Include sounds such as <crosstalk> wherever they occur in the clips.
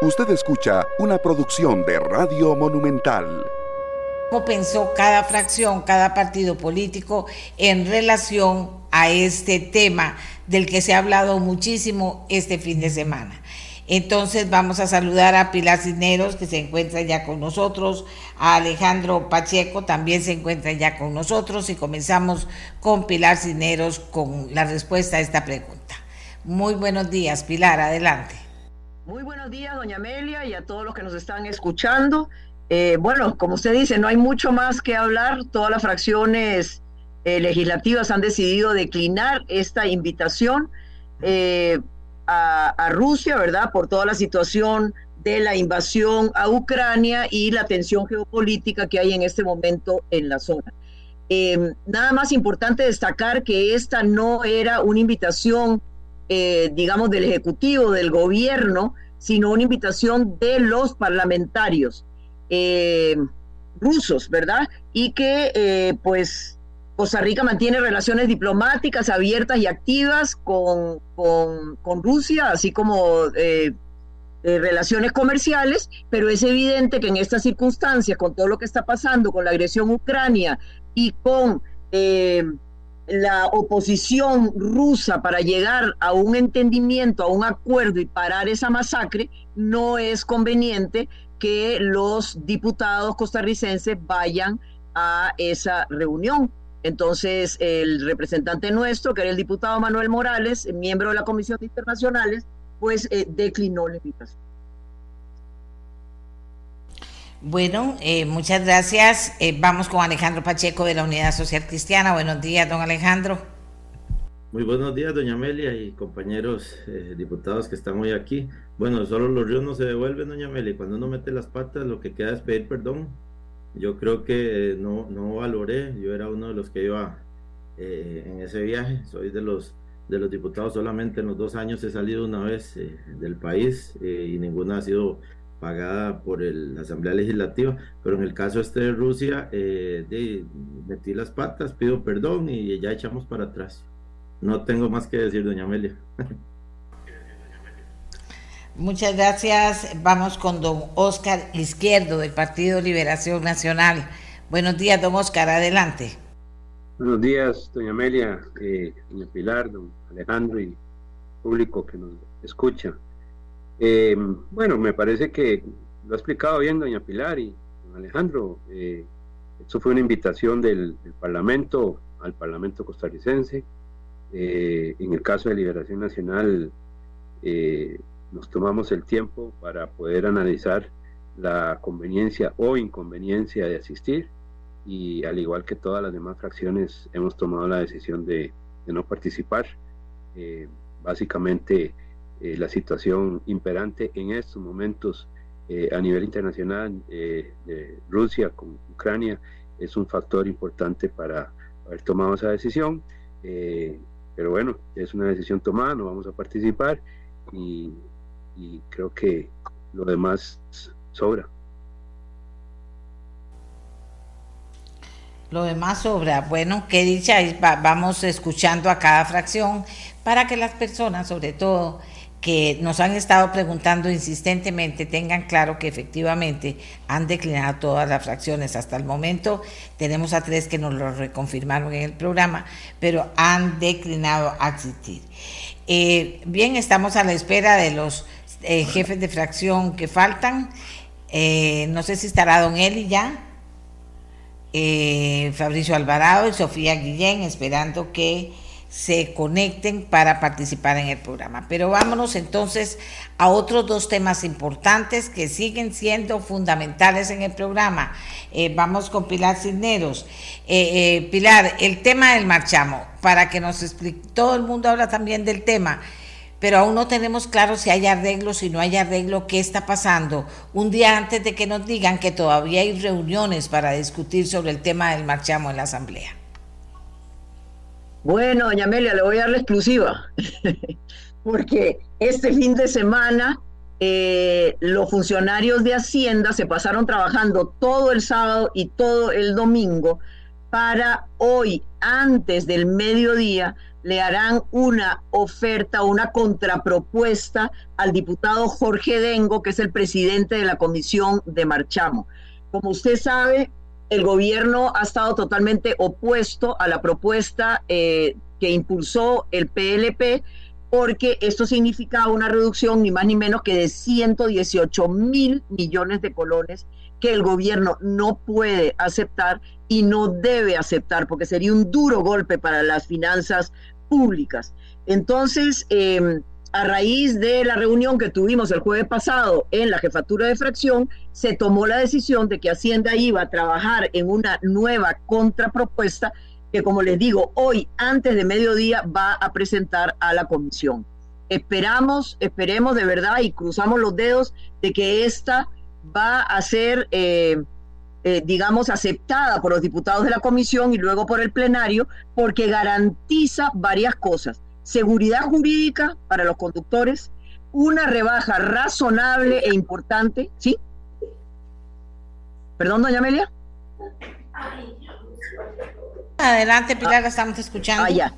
Usted escucha una producción de Radio Monumental. ¿Cómo pensó cada fracción, cada partido político en relación a este tema del que se ha hablado muchísimo este fin de semana? Entonces vamos a saludar a Pilar Cisneros, que se encuentra ya con nosotros, a Alejandro Pacheco, también se encuentra ya con nosotros, y comenzamos con Pilar Cisneros con la respuesta a esta pregunta. Muy buenos días, Pilar, adelante. Muy buenos días, doña Amelia, y a todos los que nos están escuchando. Eh, bueno, como usted dice, no hay mucho más que hablar. Todas las fracciones eh, legislativas han decidido declinar esta invitación eh, a, Rusia, ¿verdad? Por toda la situación de la invasión a Ucrania y la tensión geopolítica que hay en este momento en la zona. nada más importante destacar que esta no era una invitación eh, digamos, del Ejecutivo, del gobierno, sino una invitación de los parlamentarios eh, rusos, ¿verdad? Y que, eh, pues, Costa Rica mantiene relaciones diplomáticas abiertas y activas con, con, Rusia, así como relaciones comerciales, pero es evidente que en estas circunstancias, con todo lo que está pasando, con la agresión ucrania y con la oposición rusa para llegar a un entendimiento, a un acuerdo y parar esa masacre, no es conveniente que los diputados costarricenses vayan a esa reunión. Entonces, el representante nuestro, que era el diputado Manuel Morales, miembro de la Comisión de Internacionales, pues eh, declinó la invitación. Bueno, eh, muchas gracias. Eh, vamos con Alejandro Pacheco de la Unidad Social Cristiana. Buenos días, don Alejandro. Muy buenos días, doña Amelia y compañeros eh, diputados que están hoy aquí. Bueno, solo los ríos no se devuelven, doña Amelia. Cuando uno mete las patas, lo que queda es pedir perdón. Yo creo que no, no valoré. Yo era uno de los que iba en ese viaje. Soy de los de los diputados solamente en los dos años he salido una vez del país y ninguna ha sido pagada por la Asamblea Legislativa, pero en el caso este de Rusia, eh, de, metí las patas, pido perdón y ya echamos para atrás. No tengo más que decir, doña Amelia. Muchas gracias. Vamos con don Oscar Izquierdo del Partido Liberación Nacional. Buenos días, don Oscar, adelante. Buenos días, doña Amelia, eh, doña Pilar, don Alejandro y público que nos escucha. Eh, bueno, me parece que lo ha explicado bien doña Pilar y Alejandro. Eh, esto fue una invitación del, Parlamento al Parlamento costarricense. Eh, en el caso de Liberación Nacional, nos tomamos el tiempo para poder analizar la conveniencia o inconveniencia de asistir y al igual que todas las demás fracciones hemos tomado la decisión de, de no participar. básicamente eh, la situación imperante en estos momentos eh, a nivel internacional eh, de Rusia con Ucrania es un factor importante para haber tomado esa decisión. pero bueno, es una decisión tomada, no vamos a participar y, creo que lo demás sobra. Lo demás sobra. Bueno, qué dicha, vamos escuchando a cada fracción para que las personas, sobre todo, que nos han estado preguntando insistentemente tengan claro que efectivamente han declinado todas las fracciones. Hasta el momento tenemos a tres que nos lo reconfirmaron en el programa, pero han declinado a asistir. Eh, bien, estamos a la espera de los eh, jefes de fracción que faltan. Eh, no sé si estará don Eli ya, Fabricio Alvarado y Sofía Guillén, esperando que se conecten para participar en el programa. Pero vámonos entonces a otros dos temas importantes que siguen siendo fundamentales en el programa. Eh, vamos con Pilar Cisneros. Eh, eh, Pilar, el tema del marchamo, para que nos explique, todo el mundo habla también del tema, pero aún no tenemos claro si hay arreglo, si no hay arreglo, qué está pasando. Un día antes de que nos digan que todavía hay reuniones para discutir sobre el tema del marchamo en la Asamblea. Bueno, doña Amelia, le voy a dar la exclusiva, <laughs> porque este fin de semana eh, los funcionarios de Hacienda se pasaron trabajando todo el sábado y todo el domingo para hoy, antes del mediodía, le harán una oferta, una contrapropuesta al diputado Jorge Dengo, que es el presidente de la comisión de Marchamo. Como usted sabe, el gobierno ha estado totalmente opuesto a la propuesta eh, que impulsó el PLP, porque esto significaba una reducción ni más ni menos que de 118 mil millones de colones que el gobierno no puede aceptar y no debe aceptar, porque sería un duro golpe para las finanzas públicas. Entonces, em, a raíz de la reunión que tuvimos el jueves pasado en la jefatura de fracción, se tomó la decisión de que Hacienda iba a trabajar en una nueva contrapropuesta que, como les digo, hoy antes de mediodía va a presentar a la comisión. Esperamos, esperemos de verdad y cruzamos los dedos de que esta va a ser, eh, eh, digamos, aceptada por los diputados de la comisión y luego por el plenario, porque garantiza varias cosas. Seguridad jurídica para los conductores, una rebaja razonable e importante, ¿sí? Perdón, doña Amelia. Adelante, Pilar, la estamos escuchando. Ah, ya.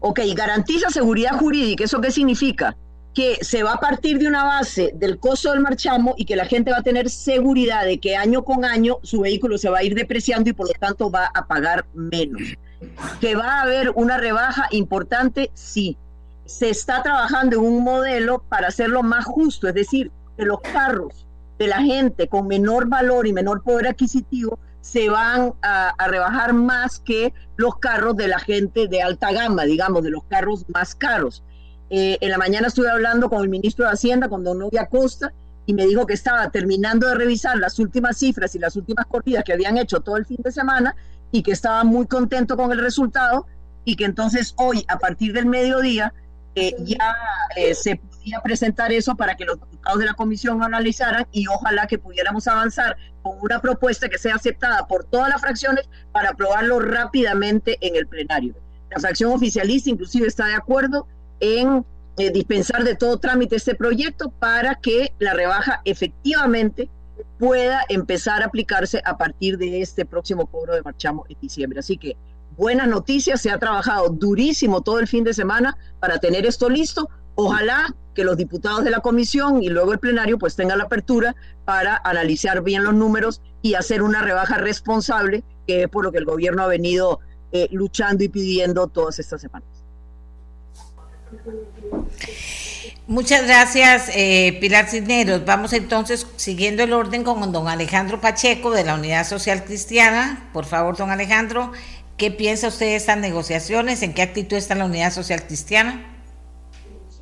Ok, garantiza seguridad jurídica. ¿Eso qué significa? que se va a partir de una base del costo del marchamo y que la gente va a tener seguridad de que año con año su vehículo se va a ir depreciando y por lo tanto va a pagar menos. Que va a haber una rebaja importante, sí. Se está trabajando en un modelo para hacerlo más justo, es decir, que los carros de la gente con menor valor y menor poder adquisitivo se van a, rebajar más que los carros de la gente de alta gama, digamos, de los carros más caros. Eh, en la mañana estuve hablando con el ministro de Hacienda, con don Novia Costa, y me dijo que estaba terminando de revisar las últimas cifras y las últimas corridas que habían hecho todo el fin de semana y que estaba muy contento con el resultado y que entonces hoy, a partir del mediodía, eh, ya eh, se podía presentar eso para que los diputados de la comisión analizaran y ojalá que pudiéramos avanzar con una propuesta que sea aceptada por todas las fracciones para aprobarlo rápidamente en el plenario. La fracción oficialista inclusive está de acuerdo en eh, dispensar de todo trámite este proyecto para que la rebaja efectivamente pueda empezar a aplicarse a partir de este próximo cobro de marchamo en diciembre. Así que buenas noticias, se ha trabajado durísimo todo el fin de semana para tener esto listo. Ojalá que los diputados de la comisión y luego el plenario pues tengan la apertura para analizar bien los números y hacer una rebaja responsable, que es por lo que el gobierno ha venido eh, luchando y pidiendo todas estas semanas. Muchas gracias, eh, Pilar Cisneros. Vamos entonces siguiendo el orden con don Alejandro Pacheco de la Unidad Social Cristiana. Por favor, don Alejandro, ¿qué piensa usted de estas negociaciones? ¿En qué actitud está la Unidad Social Cristiana?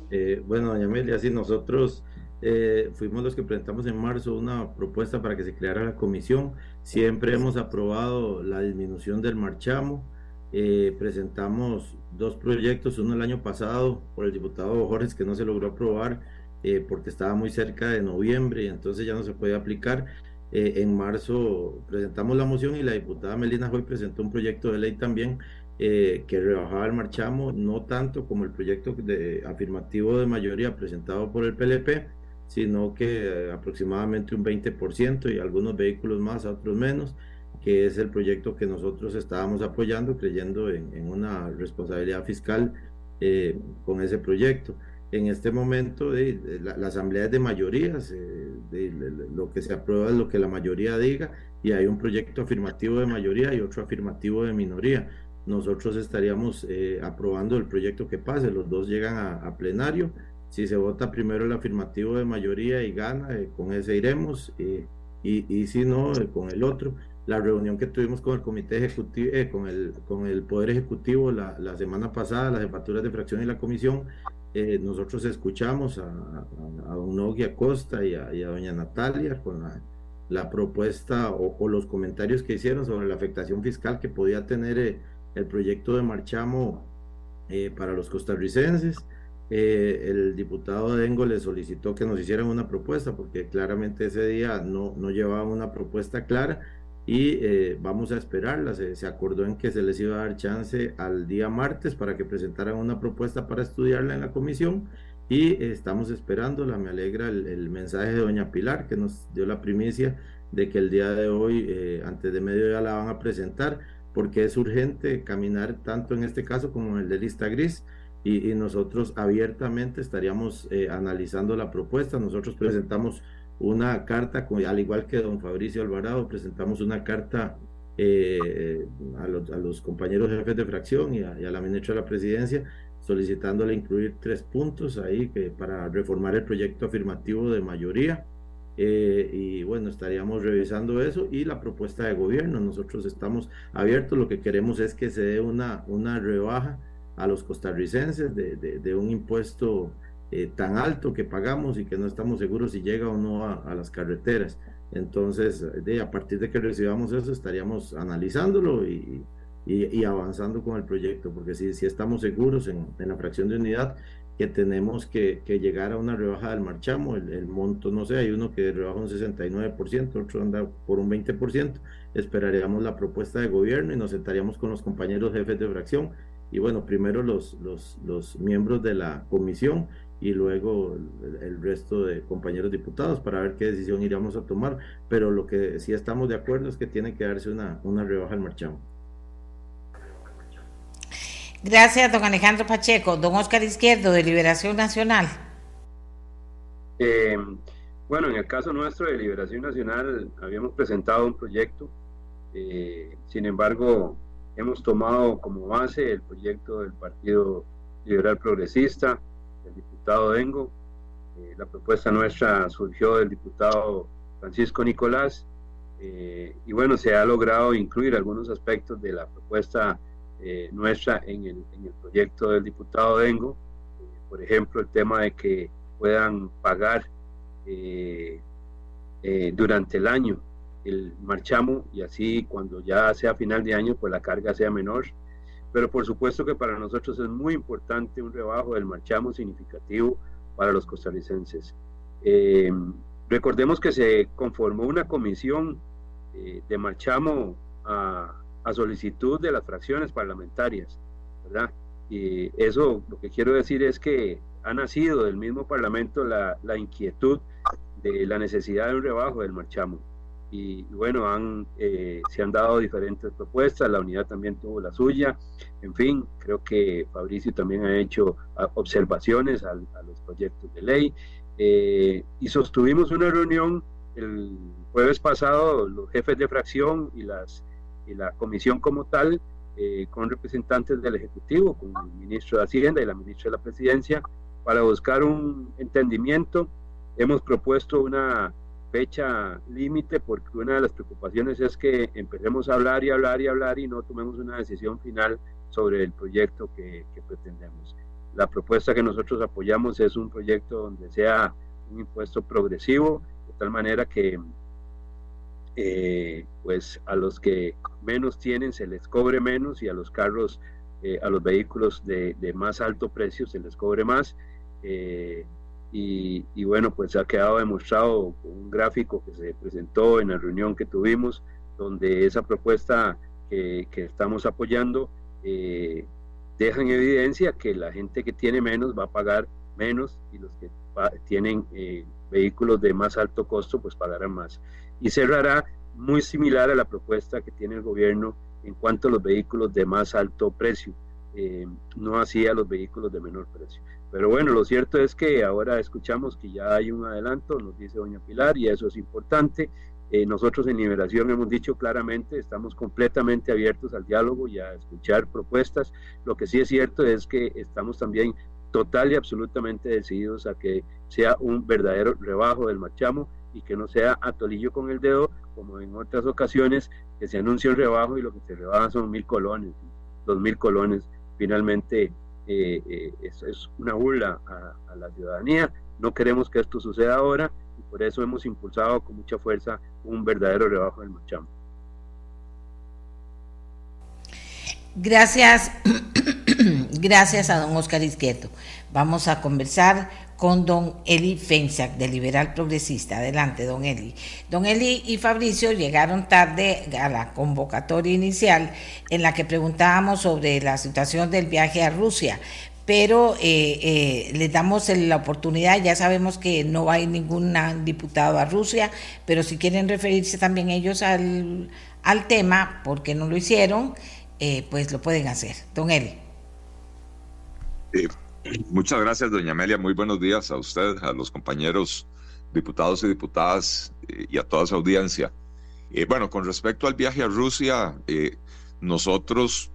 Eh, bueno, doña Amelia, sí, nosotros eh, fuimos los que presentamos en marzo una propuesta para que se creara la comisión. Siempre hemos aprobado la disminución del marchamo. Eh, presentamos dos proyectos, uno el año pasado por el diputado Jorge que no se logró aprobar eh, porque estaba muy cerca de noviembre y entonces ya no se puede aplicar. Eh, en marzo presentamos la moción y la diputada Melina Hoy presentó un proyecto de ley también que rebajaba el marchamo, no tanto como el proyecto de afirmativo de mayoría presentado por el PLP, sino que aproximadamente un 20% y algunos vehículos más, otros menos que es el proyecto que nosotros estábamos apoyando, creyendo en, una responsabilidad fiscal eh, con ese proyecto. En este momento, de, la, asamblea es de mayorías, eh, de, lo que se aprueba es lo que la mayoría diga, y hay un proyecto afirmativo de mayoría y otro afirmativo de minoría. Nosotros estaríamos eh, aprobando el proyecto que pase, los dos llegan a, plenario. Si se vota primero el afirmativo de mayoría y gana, con ese iremos, y, y si no, con el otro la reunión que tuvimos con el comité ejecutivo, eh, con, el, con el Poder Ejecutivo la, la, semana pasada, las jefaturas de fracción y la comisión, eh, nosotros escuchamos a, a, don Nogui Acosta y a, doña Natalia con la, la propuesta o, los comentarios que hicieron sobre la afectación fiscal que podía tener eh, el proyecto de Marchamo para los costarricenses. el diputado Dengo le solicitó que nos hicieran una propuesta porque claramente ese día no, no llevaba una propuesta clara y eh, vamos a esperarla. Se, acordó en que se les iba a dar chance al día martes para que presentaran una propuesta para estudiarla en la comisión y estamos esperándola. Me alegra el, mensaje de doña Pilar que nos dio la primicia de que el día de hoy, eh, antes de mediodía, la van a presentar porque es urgente caminar tanto en este caso como en el de lista gris y, nosotros abiertamente estaríamos eh, analizando la propuesta. Nosotros presentamos una carta, al igual que don Fabricio Alvarado, presentamos una carta eh, a, los, compañeros jefes de fracción y a, la ministra de la presidencia solicitándole incluir tres puntos ahí para reformar el proyecto afirmativo de mayoría. Eh, y bueno, estaríamos revisando eso y la propuesta de gobierno. Nosotros estamos abiertos, lo que queremos es que se dé una, una rebaja a los costarricenses de, de, un impuesto eh, tan alto que pagamos y que no estamos seguros si llega o no a, las carreteras. Entonces, de, a partir de que recibamos eso, estaríamos analizándolo y, y, avanzando con el proyecto, porque si, si estamos seguros en, en, la fracción de unidad que tenemos que, que llegar a una rebaja del marchamo, el, el, monto, no sé, hay uno que rebaja un 69%, otro anda por un 20%, esperaríamos la propuesta de gobierno y nos sentaríamos con los compañeros jefes de fracción. Y bueno, primero los, los, los miembros de la comisión y luego el, resto de compañeros diputados para ver qué decisión iríamos a tomar, pero lo que sí estamos de acuerdo es que tiene que darse una, una rebaja al marchamo. Gracias, don Alejandro Pacheco. Don Oscar Izquierdo, de Liberación Nacional. Eh, bueno, en el caso nuestro de Liberación Nacional habíamos presentado un proyecto, eh, sin embargo, Hemos tomado como base el proyecto del Partido Liberal Progresista, diputado Dengo. Eh, la propuesta nuestra surgió del diputado Francisco Nicolás eh, y bueno, se ha logrado incluir algunos aspectos de la propuesta eh, nuestra en el, en proyecto del diputado Dengo. por ejemplo, el tema de que puedan pagar durante el año el marchamo y así cuando ya sea final de año pues la carga sea menor. Pero por supuesto que para nosotros es muy importante un rebajo del marchamo significativo para los costarricenses. Eh, recordemos que se conformó una comisión eh, de marchamo a, a, solicitud de las fracciones parlamentarias, ¿verdad? Y eso lo que quiero decir es que ha nacido del mismo Parlamento la, la inquietud de la necesidad de un rebajo del marchamo y, bueno, han, eh, se han dado diferentes propuestas, la unidad también tuvo la suya, en fin, creo que Fabricio también ha hecho ah, observaciones a, los proyectos de ley eh, y sostuvimos una reunión el jueves pasado, los jefes de fracción y, las, y la comisión como tal, eh, con representantes del Ejecutivo, con el ministro de Hacienda y la ministra de la Presidencia, para buscar un entendimiento. Hemos propuesto una fecha límite porque una de las preocupaciones es que empecemos a hablar y hablar y hablar y no tomemos una decisión final sobre el proyecto que, pretendemos. La propuesta que nosotros apoyamos es un proyecto donde sea un impuesto progresivo, de tal manera que eh, pues a los que menos tienen se les cobre menos y a los carros, eh, a los vehículos de, más alto precio se les cobre más. Eh, y, bueno, pues ha quedado demostrado un gráfico que se presentó en la reunión que tuvimos, donde esa propuesta que, estamos apoyando eh, deja en evidencia que la gente que tiene menos va a pagar menos y los que tienen eh, vehículos de más alto costo pues pagarán más. Y cerrará muy similar a la propuesta que tiene el gobierno en cuanto a los vehículos de más alto precio, eh, no así a los vehículos de menor precio. Pero bueno, lo cierto es que ahora escuchamos que ya hay un adelanto, nos dice doña Pilar, y eso es importante. Eh, nosotros en Liberación hemos dicho claramente, estamos completamente abiertos al diálogo y a escuchar propuestas. Lo que sí es cierto es que estamos también total y absolutamente decididos a que sea un verdadero rebajo del marchamo y que no sea atolillo con el dedo, como en otras ocasiones, que se anuncia un rebajo y lo que se rebaja son mil colones, dos mil colones. Finalmente, eh, eh, es, una burla a, la ciudadanía. No queremos que esto suceda ahora y por eso hemos impulsado con mucha fuerza un verdadero rebajo del marchamo. Gracias, <clears throat> gracias a don Oscar Izquierdo. Vamos a conversar con don Eli Fensac, de Liberal Progresista. Adelante, don Eli. Don Eli y Fabricio llegaron tarde a la convocatoria inicial en la que preguntábamos sobre la situación del viaje a Rusia, pero eh, eh, les damos la oportunidad, ya sabemos que no hay ningún diputado a Rusia, pero si quieren referirse también ellos al, al tema, porque no lo hicieron, eh, pues lo pueden hacer. Don Eli. Muchas gracias, doña Amelia. Muy buenos días a usted, a los compañeros diputados y diputadas y a toda su audiencia. bueno, con respecto al viaje a Rusia, nosotros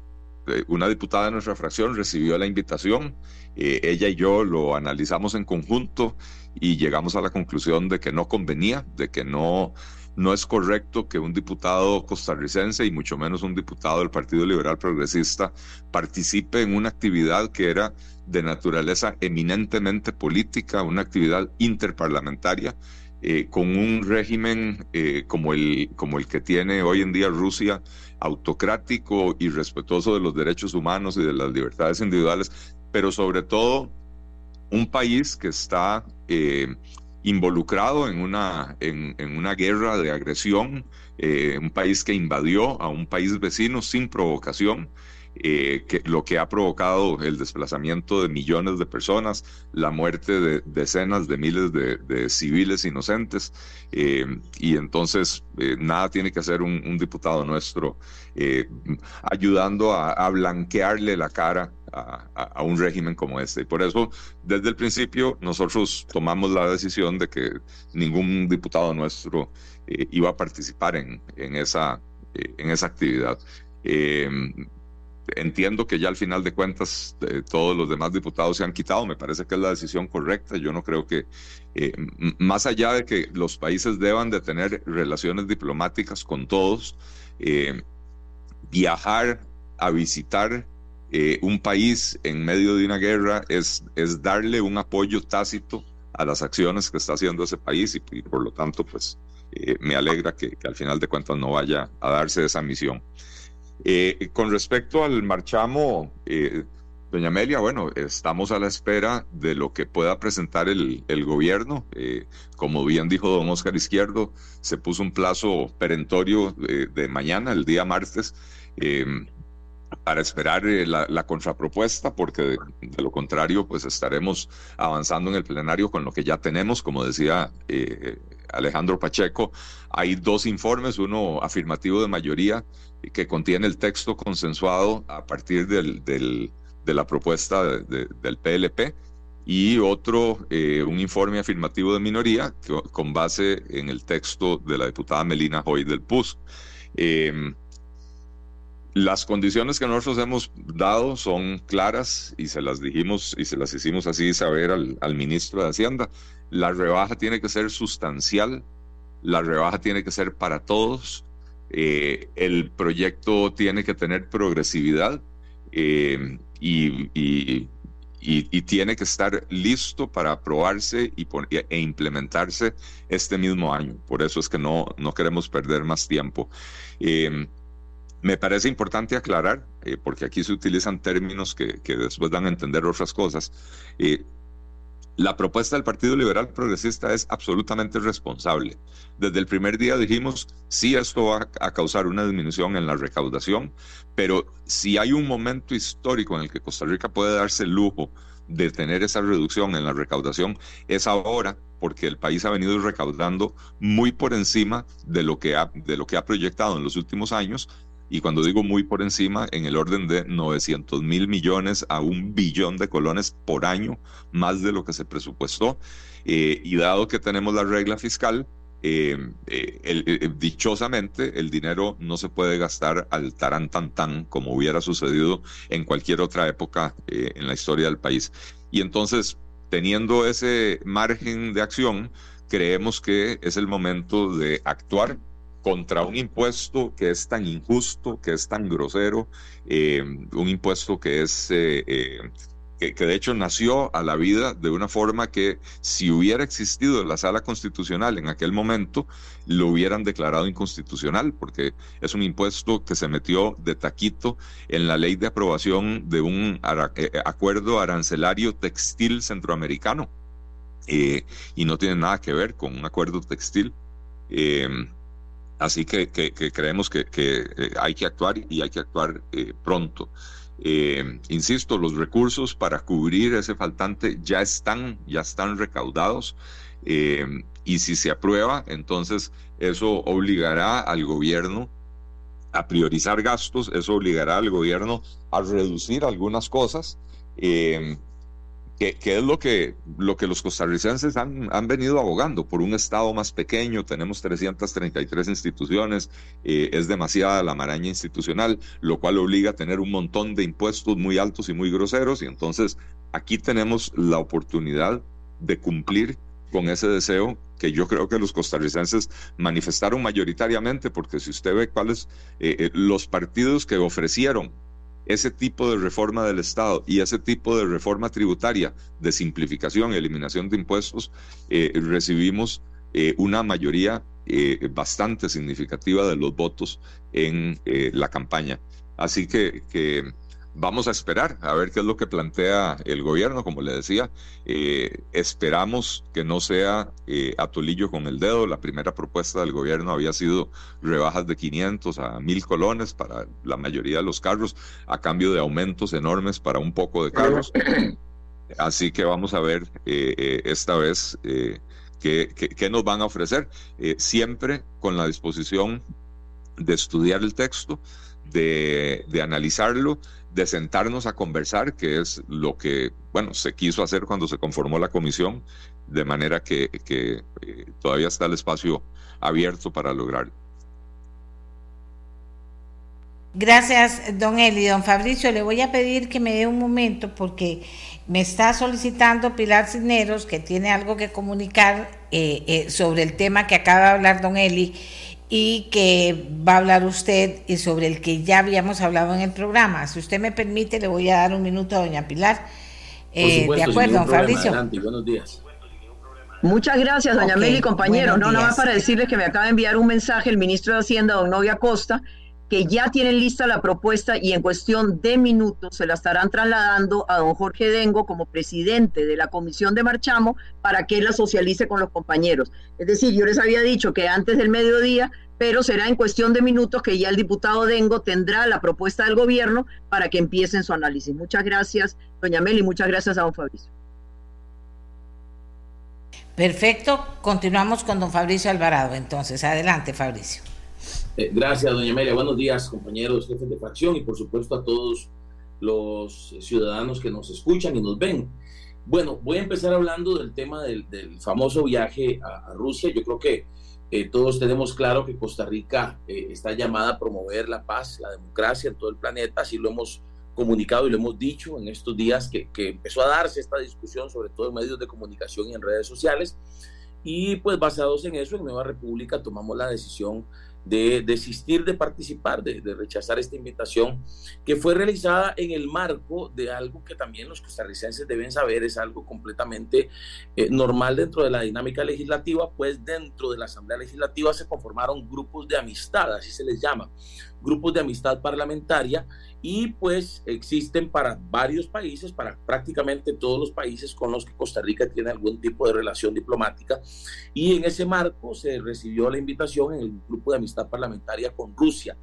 este, una diputada de nuestra fracción recibió la invitación, eh, ella y yo lo analizamos en conjunto y llegamos a la conclusión de que no convenía, de que no, no es correcto que un diputado costarricense y mucho menos un diputado del Partido Liberal Progresista participe en una actividad que era de naturaleza eminentemente política, una actividad interparlamentaria eh, con un régimen eh, como, el, como el que tiene hoy en día Rusia, autocrático y respetuoso de los derechos humanos y de las libertades individuales, pero sobre todo un país que está eh, involucrado en una, en, una guerra de agresión, un país que invadió a un país vecino sin provocación, eh, que, lo que ha provocado el desplazamiento de millones de personas, la muerte de decenas de miles de, civiles inocentes. Eh, y entonces eh, nada tiene que hacer un, diputado nuestro ayudando a, blanquearle la cara a, un régimen como este. Y por eso, desde el principio, nosotros tomamos la decisión de que ningún diputado nuestro iba a participar en, en, esa, en esa actividad entiendo que ya al final de cuentas eh, todos los demás diputados se han quitado, me parece que es la decisión correcta, yo no creo que, eh, más allá de que los países deban de tener relaciones diplomáticas con todos, eh, viajar a visitar un país en medio de una guerra es, es darle un apoyo tácito a las acciones que está haciendo ese país y, por lo tanto pues me alegra que, que al final de cuentas no vaya a darse esa misión. Eh, con respecto al marchamo, eh, doña Amelia, bueno, estamos a la espera de lo que pueda presentar el, gobierno. Eh, como bien dijo don Oscar Izquierdo, se puso un plazo perentorio de mañana, el día martes, para esperar la, contrapropuesta, porque de, lo contrario, pues estaremos avanzando en el plenario con lo que ya tenemos, como decía Alejandro Pacheco. Hay dos informes, uno afirmativo de mayoría que contiene el texto consensuado a partir del, de la propuesta del PLP y otro, eh, un informe afirmativo de minoría con base en el texto de la diputada Melina Hoy del PUS. Las condiciones que nosotros hemos dado son claras y se las dijimos y se las hicimos así saber al, al ministro de Hacienda. La rebaja tiene que ser sustancial, la rebaja tiene que ser para todos, eh, el proyecto tiene que tener progresividad eh, y, y, tiene que estar listo para aprobarse y e implementarse este mismo año. Por eso es que no, no queremos perder más tiempo. Eh, me parece importante aclarar, porque aquí se utilizan términos que, que, después dan a entender otras cosas. La propuesta del Partido Liberal Progresista es absolutamente responsable. Desde el primer día dijimos, sí, esto va a causar una disminución en la recaudación, pero si hay un momento histórico en el que Costa Rica puede darse el lujo de tener esa reducción en la recaudación, es ahora porque el país ha venido recaudando muy por encima de lo que ha, de lo que ha proyectado en los últimos años y cuando digo muy por encima, en el orden de 900 mil millones a un billón de colones por año, más de lo que se presupuestó. Eh, y dado que tenemos la regla fiscal, eh, eh, dichosamente el dinero no se puede gastar al tan como hubiera sucedido en cualquier otra época en la historia del país. Y entonces, teniendo ese margen de acción, creemos que es el momento de actuar contra un impuesto que es tan injusto, que es tan grosero, eh, un impuesto que es... Eh, eh, que, de hecho nació a la vida de una forma que si hubiera existido la sala constitucional en aquel momento, lo hubieran declarado inconstitucional, porque es un impuesto que se metió de taquito en la ley de aprobación de un acuerdo arancelario textil centroamericano, y no tiene nada que ver con un acuerdo textil. Así que, creemos que, eh, hay que actuar y hay que actuar eh, pronto. Eh, insisto, los recursos para cubrir ese faltante ya están, ya están recaudados y si se aprueba, entonces eso obligará al gobierno a priorizar gastos, eso obligará al gobierno a reducir algunas cosas. Eh, que, es lo que, lo que los costarricenses han, han, venido abogando. Por un Estado más pequeño, tenemos 333 instituciones, eh, es demasiada la maraña institucional, lo cual obliga a tener un montón de impuestos muy altos y muy groseros, y entonces aquí tenemos la oportunidad de cumplir con ese deseo que yo creo que los costarricenses manifestaron mayoritariamente, porque si usted ve cuáles eh, eh, los partidos que ofrecieron ese tipo de reforma del Estado y ese tipo de reforma tributaria de simplificación eliminación de impuestos, eh, recibimos eh, una mayoría eh, bastante significativa de los votos en la campaña. Así que vamos a esperar a ver qué es lo que plantea el gobierno, como le decía. Eh, esperamos que no sea eh, atolillo con el dedo. La primera propuesta del gobierno había sido rebajas de 500 a 1000 colones para la mayoría de los carros, a cambio de aumentos enormes para un poco de carros. <clears throat> Así que vamos a ver eh, esta vez qué, qué, nos van a ofrecer, siempre con la disposición de estudiar el texto, de, de analizarlo de sentarnos a conversar, que es lo que, bueno, se quiso hacer cuando se conformó la comisión, de manera que, que eh, todavía está el espacio abierto para lograrlo. Gracias, don Eli. Don Fabricio, le voy a pedir que me dé un momento porque me está solicitando Pilar Cisneros, que tiene algo que comunicar eh, eh, sobre el tema que acaba de hablar don Eli y que va a hablar usted y sobre el que ya habíamos hablado en el programa. Si usted me permite, le voy a dar un minuto a doña Pilar. Eh, de acuerdo, don Fabricio. buenos días. Muchas gracias, doña Meli, compañero. No, nada más para decirles que me acaba de enviar un mensaje el ministro de Hacienda, don Novia Costa, que ya tienen lista la propuesta y en cuestión de minutos se la estarán trasladando a don Jorge Dengo como presidente de la comisión de Marchamo para que la socialice con los compañeros. Es decir, yo les había dicho que antes del mediodía, pero será en cuestión de minutos que ya el diputado Dengo tendrá la propuesta del gobierno para que empiecen su análisis. Muchas gracias, doña Meli, muchas gracias a don Fabricio. Perfecto, continuamos con don Fabricio Alvarado. Entonces, adelante, Fabricio. Eh, gracias, doña Amelia. Buenos días, compañeros, jefes de fracción y por supuesto a todos los ciudadanos que nos escuchan y nos ven. Bueno, voy a empezar hablando del tema del, famoso viaje a, Rusia. Yo creo que eh, todos tenemos claro que Costa Rica eh, está llamada a promover la paz, la democracia en todo el planeta, así lo hemos comunicado y lo hemos dicho en estos días que, que empezó a darse esta discusión, sobre todo en medios de comunicación y en redes sociales. Y pues basados en eso, en Nueva República tomamos la decisión de desistir de participar, de, rechazar esta invitación, que fue realizada en el marco de algo que también los costarricenses deben saber, es algo completamente eh, normal dentro de la dinámica legislativa, pues dentro de la Asamblea Legislativa se conformaron grupos de amistad, así se les llama, grupos de amistad parlamentaria, y pues existen para varios países, para prácticamente todos los países con los que Costa Rica tiene algún tipo de relación diplomática. Y en ese marco se recibió la invitación en el grupo de amistad parlamentaria con Rusia.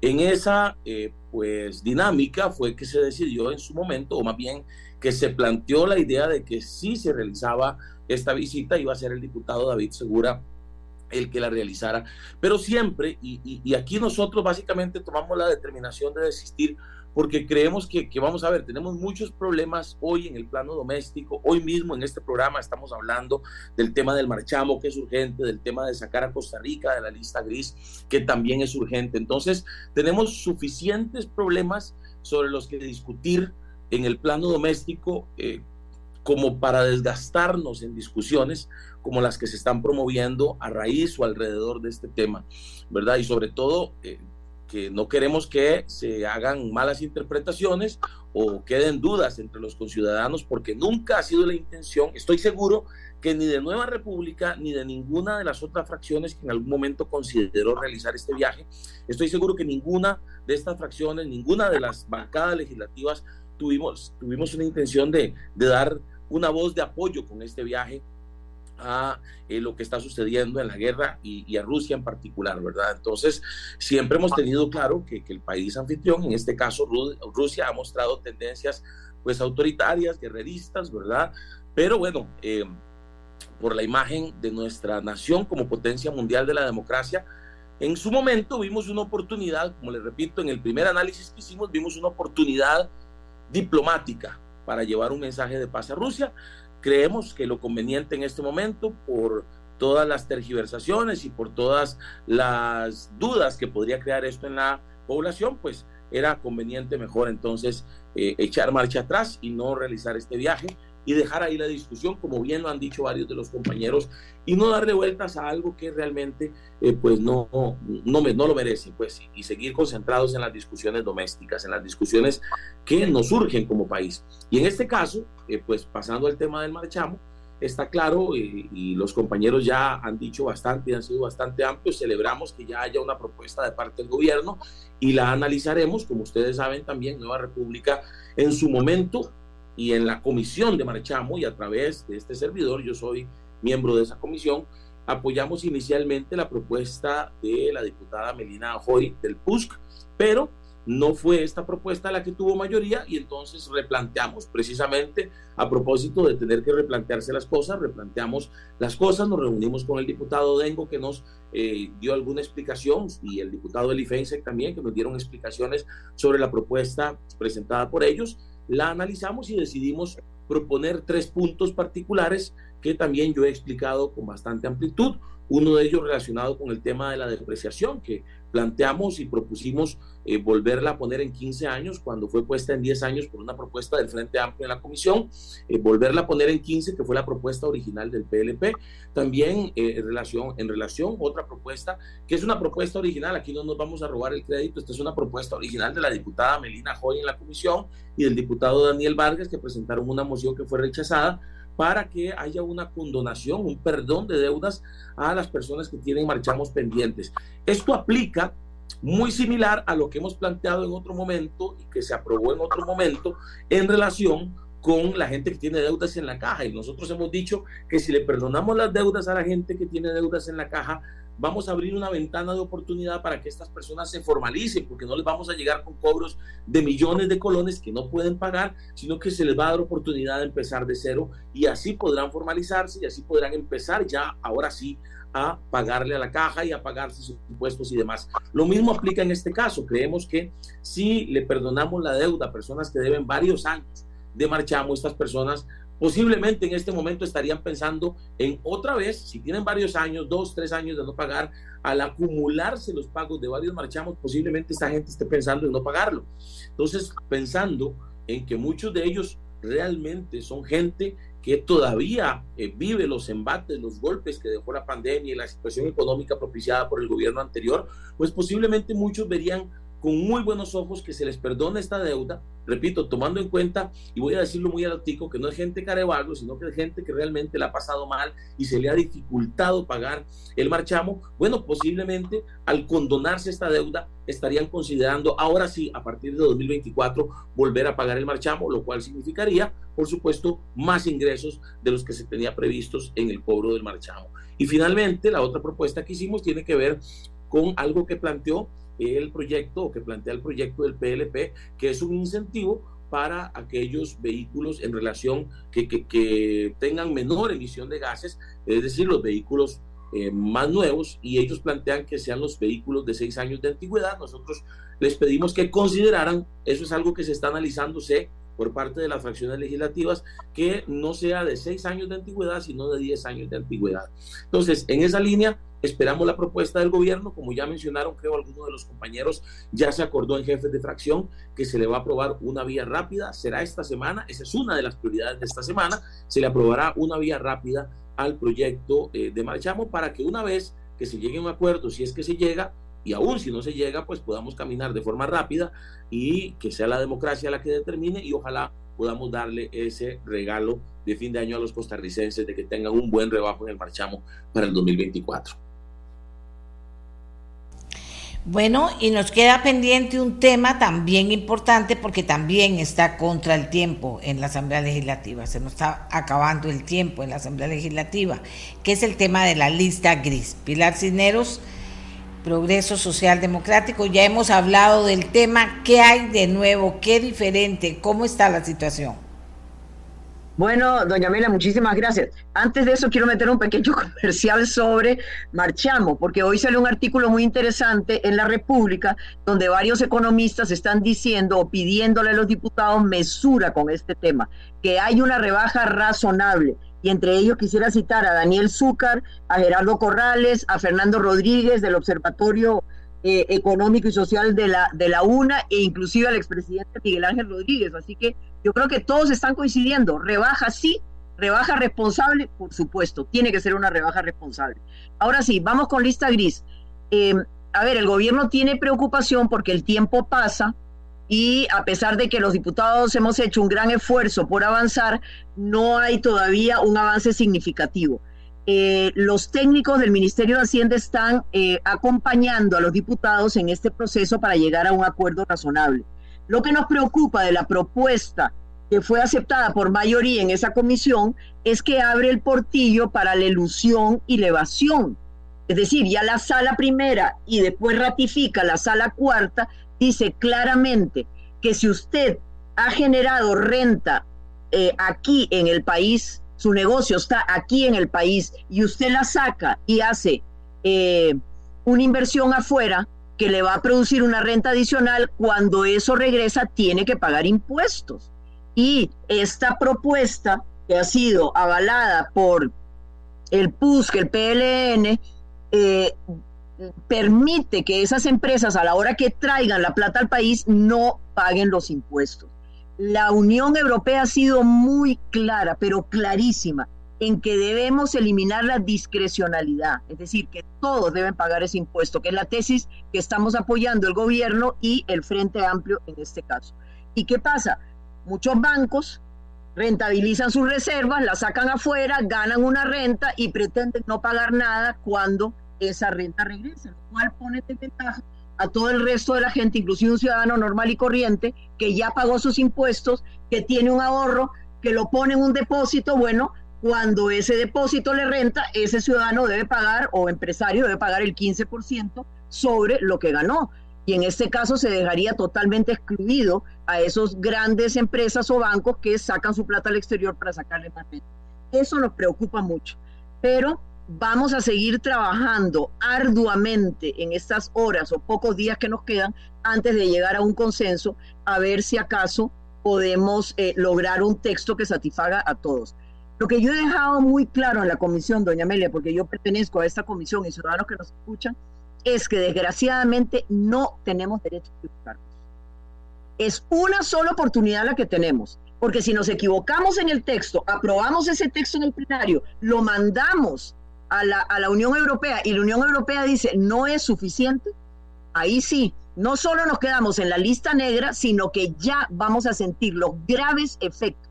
En esa eh, pues dinámica fue que se decidió en su momento, o más bien que se planteó la idea de que si se realizaba esta visita iba a ser el diputado David Segura el que la realizara. Pero siempre, y, aquí nosotros básicamente tomamos la determinación de desistir porque creemos que, vamos a ver, tenemos muchos problemas hoy en el plano doméstico. Hoy mismo en este programa estamos hablando del tema del marchamo, que es urgente, del tema de sacar a Costa Rica de la lista gris, que también es urgente. Entonces, tenemos suficientes problemas sobre los que discutir en el plano doméstico. Eh, como para desgastarnos en discusiones como las que se están promoviendo a raíz o alrededor de este tema, ¿verdad? Y sobre todo, eh, que no queremos que se hagan malas interpretaciones o queden dudas entre los conciudadanos, porque nunca ha sido la intención, estoy seguro que ni de Nueva República ni de ninguna de las otras fracciones que en algún momento consideró realizar este viaje, estoy seguro que ninguna de estas fracciones, ninguna de las bancadas legislativas tuvimos, tuvimos una intención de, de dar una voz de apoyo con este viaje a eh, lo que está sucediendo en la guerra y, a Rusia en particular, ¿verdad? Entonces, siempre hemos tenido claro que, el país anfitrión, en este caso Rusia, ha mostrado tendencias pues autoritarias, guerreristas, ¿verdad? Pero bueno, eh, por la imagen de nuestra nación como potencia mundial de la democracia, En su momento vimos una oportunidad, como les repito, en el primer análisis que hicimos, vimos una oportunidad diplomática para llevar un mensaje de paz a Rusia. Creemos que lo conveniente en este momento, por todas las tergiversaciones y por todas las dudas que podría crear esto en la población, pues era conveniente mejor entonces eh, echar marcha atrás y no realizar este viaje y dejar ahí la discusión, como bien lo han dicho varios de los compañeros, y no darle vueltas a algo que realmente eh, pues no, no, lo merece, pues, y seguir concentrados en las discusiones domésticas, en las discusiones que nos surgen como país. Y en este caso, eh, pues pasando al tema del marchamo, está claro y, y, los compañeros ya han dicho bastante, han sido bastante amplios, celebramos que ya haya una propuesta de parte del gobierno y la analizaremos, como ustedes saben también, Nueva República en su momento y en la comisión de Marchamo y a través de este servidor, yo soy miembro de esa comisión, apoyamos inicialmente la propuesta de la diputada Melina Joy del PUSC, pero no fue esta propuesta la que tuvo mayoría y entonces replanteamos precisamente a propósito de tener que replantearse las cosas, replanteamos las cosas, nos reunimos con el diputado Dengo que nos eh, dio alguna explicación y el diputado Elifense también que nos dieron explicaciones sobre la propuesta presentada por ellos, la analizamos y decidimos proponer tres puntos particulares que también yo he explicado con bastante amplitud. Uno de ellos relacionado con el tema de la depreciación, que planteamos y propusimos eh, volverla a poner en 15 años, cuando fue puesta en 10 años por una propuesta del Frente Amplio en la comisión, eh, volverla a poner en 15, que fue la propuesta original del PLP. También eh, en, relación, en relación, otra propuesta, que es una propuesta original, aquí no nos vamos a robar el crédito, esta es una propuesta original de la diputada Melina Joy en la comisión y del diputado Daniel Vargas, que presentaron una moción que fue rechazada para que haya una condonación, un perdón de deudas a las personas que tienen marchamos pendientes. Esto aplica muy similar a lo que hemos planteado en otro momento y que se aprobó en otro momento en relación con la gente que tiene deudas en la caja. Y nosotros hemos dicho que si le perdonamos las deudas a la gente que tiene deudas en la caja, vamos a abrir una ventana de oportunidad para que estas personas se formalicen, porque no les vamos a llegar con cobros de millones de colones que no pueden pagar, sino que se les va a dar oportunidad de empezar de cero y así podrán formalizarse y así podrán empezar ya, ahora sí, a pagarle a la caja y a pagar sus impuestos y demás. Lo mismo aplica en este caso. Creemos que si le perdonamos la deuda a personas que deben varios años de marchamo, estas personas posiblemente en este momento estarían pensando en otra vez, si tienen varios años, dos, tres años de no pagar, al acumularse los pagos de varios marchamos, posiblemente esta gente esté pensando en no pagarlo. Entonces, pensando en que muchos de ellos realmente son gente que todavía eh, vive los embates, los golpes que dejó la pandemia y la situación económica propiciada por el gobierno anterior, pues posiblemente muchos verían con muy buenos ojos que se les perdone esta deuda, repito, tomando en cuenta, y voy a decirlo muy alático, que no es gente carevalgo, sino que es gente que realmente la ha pasado mal y se le ha dificultado pagar el marchamo, bueno, posiblemente al condonarse esta deuda estarían considerando ahora sí, a partir de 2024, volver a pagar el marchamo, lo cual significaría, por supuesto, más ingresos de los que se tenía previstos en el cobro del marchamo. Y finalmente, la otra propuesta que hicimos tiene que ver con algo que planteó el proyecto que plantea el proyecto del PLP, que es un incentivo para aquellos vehículos en relación que, que, tengan menor emisión de gases, es decir, los vehículos eh, más nuevos, y ellos plantean que sean los vehículos de seis años de antigüedad. Nosotros les pedimos que consideraran, eso es algo que se está analizándose por parte de las fracciones legislativas, que no sea de seis años de antigüedad, sino de diez años de antigüedad. Entonces, en esa línea, Esperamos la propuesta del gobierno, como ya mencionaron, creo algunos de los compañeros, ya se acordó en jefes de fracción que se le va a aprobar una vía rápida, será esta semana, esa es una de las prioridades de esta semana, se le aprobará una vía rápida al proyecto eh, de Marchamo para que una vez que se llegue a un acuerdo, si es que se llega, y aún si no se llega, pues podamos caminar de forma rápida y que sea la democracia la que determine y ojalá podamos darle ese regalo de fin de año a los costarricenses de que tengan un buen rebajo en el marchamo para el 2024. Bueno, y nos queda pendiente un tema también importante porque también está contra el tiempo en la Asamblea Legislativa. Se nos está acabando el tiempo en la Asamblea Legislativa, que es el tema de la lista gris. Pilar Cineros, Progreso Social Democrático, ya hemos hablado del tema. ¿Qué hay de nuevo? ¿Qué diferente? ¿Cómo está la situación? Bueno, doña Mela, muchísimas gracias. Antes de eso, quiero meter un pequeño <laughs> comercial sobre Marchamo, porque hoy sale un artículo muy interesante en la República donde varios economistas están diciendo o pidiéndole a los diputados mesura con este tema, que hay una rebaja razonable. Y entre ellos quisiera citar a Daniel Zúcar, a Gerardo Corrales, a Fernando Rodríguez del Observatorio eh, económico y social de la, de la UNA e inclusive al expresidente Miguel Ángel Rodríguez. Así que yo creo que todos están coincidiendo. Rebaja sí, rebaja responsable, por supuesto, tiene que ser una rebaja responsable. Ahora sí, vamos con lista gris. Eh, a ver, el gobierno tiene preocupación porque el tiempo pasa y a pesar de que los diputados hemos hecho un gran esfuerzo por avanzar, no hay todavía un avance significativo. Eh, los técnicos del Ministerio de Hacienda están eh, acompañando a los diputados en este proceso para llegar a un acuerdo razonable. Lo que nos preocupa de la propuesta que fue aceptada por mayoría en esa comisión es que abre el portillo para la ilusión y la evasión. Es decir, ya la sala primera y después ratifica la sala cuarta, dice claramente que si usted ha generado renta eh, aquí en el país, su negocio está aquí en el país y usted la saca y hace eh, una inversión afuera, que le va a producir una renta adicional, cuando eso regresa tiene que pagar impuestos. Y esta propuesta que ha sido avalada por el PUSC, el PLN, eh, permite que esas empresas a la hora que traigan la plata al país no paguen los impuestos. La Unión Europea ha sido muy clara, pero clarísima en que debemos eliminar la discrecionalidad, es decir, que todos deben pagar ese impuesto, que es la tesis que estamos apoyando el gobierno y el Frente Amplio en este caso. ¿Y qué pasa? Muchos bancos rentabilizan sus reservas, las sacan afuera, ganan una renta y pretenden no pagar nada cuando esa renta regresa, lo cual pone de ventaja a todo el resto de la gente, inclusive un ciudadano normal y corriente, que ya pagó sus impuestos, que tiene un ahorro, que lo pone en un depósito, bueno, cuando ese depósito le renta, ese ciudadano debe pagar o empresario debe pagar el 15% sobre lo que ganó. Y en este caso se dejaría totalmente excluido a esos grandes empresas o bancos que sacan su plata al exterior para sacarle más Eso nos preocupa mucho. Pero vamos a seguir trabajando arduamente en estas horas o pocos días que nos quedan antes de llegar a un consenso, a ver si acaso podemos eh, lograr un texto que satisfaga a todos. Lo que yo he dejado muy claro en la comisión, doña Amelia, porque yo pertenezco a esta comisión y ciudadanos que nos escuchan, es que desgraciadamente no tenemos derecho a equivocarnos. Es una sola oportunidad la que tenemos, porque si nos equivocamos en el texto, aprobamos ese texto en el plenario, lo mandamos a la, a la Unión Europea y la Unión Europea dice no es suficiente, ahí sí, no solo nos quedamos en la lista negra, sino que ya vamos a sentir los graves efectos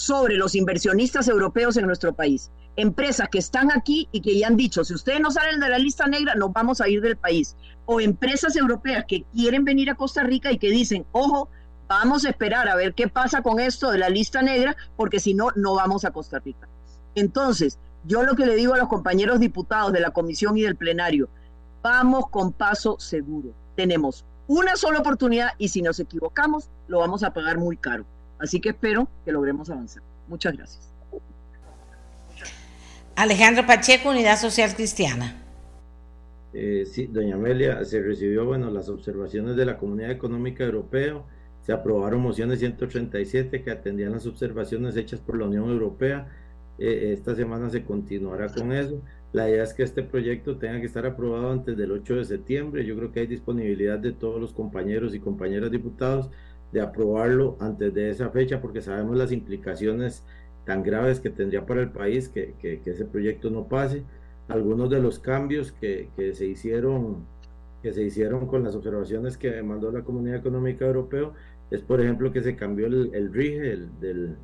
sobre los inversionistas europeos en nuestro país. Empresas que están aquí y que ya han dicho, si ustedes no salen de la lista negra, nos vamos a ir del país. O empresas europeas que quieren venir a Costa Rica y que dicen, ojo, vamos a esperar a ver qué pasa con esto de la lista negra, porque si no, no vamos a Costa Rica. Entonces, yo lo que le digo a los compañeros diputados de la comisión y del plenario, vamos con paso seguro. Tenemos una sola oportunidad y si nos equivocamos, lo vamos a pagar muy caro. Así que espero que logremos avanzar. Muchas gracias. Alejandro Pacheco, Unidad Social Cristiana. Eh, sí, doña Amelia, se recibió, bueno, las observaciones de la Comunidad Económica Europea, se aprobaron mociones 137 que atendían las observaciones hechas por la Unión Europea. Eh, esta semana se continuará con eso. La idea es que este proyecto tenga que estar aprobado antes del 8 de septiembre. Yo creo que hay disponibilidad de todos los compañeros y compañeras diputados de aprobarlo antes de esa fecha porque sabemos las implicaciones tan graves que tendría para el país que, que, ese proyecto no pase. Algunos de los cambios que, que, se hicieron que se hicieron con las observaciones que mandó la Comunidad Económica Europea es por ejemplo que se cambió el, el RIGE, el, del,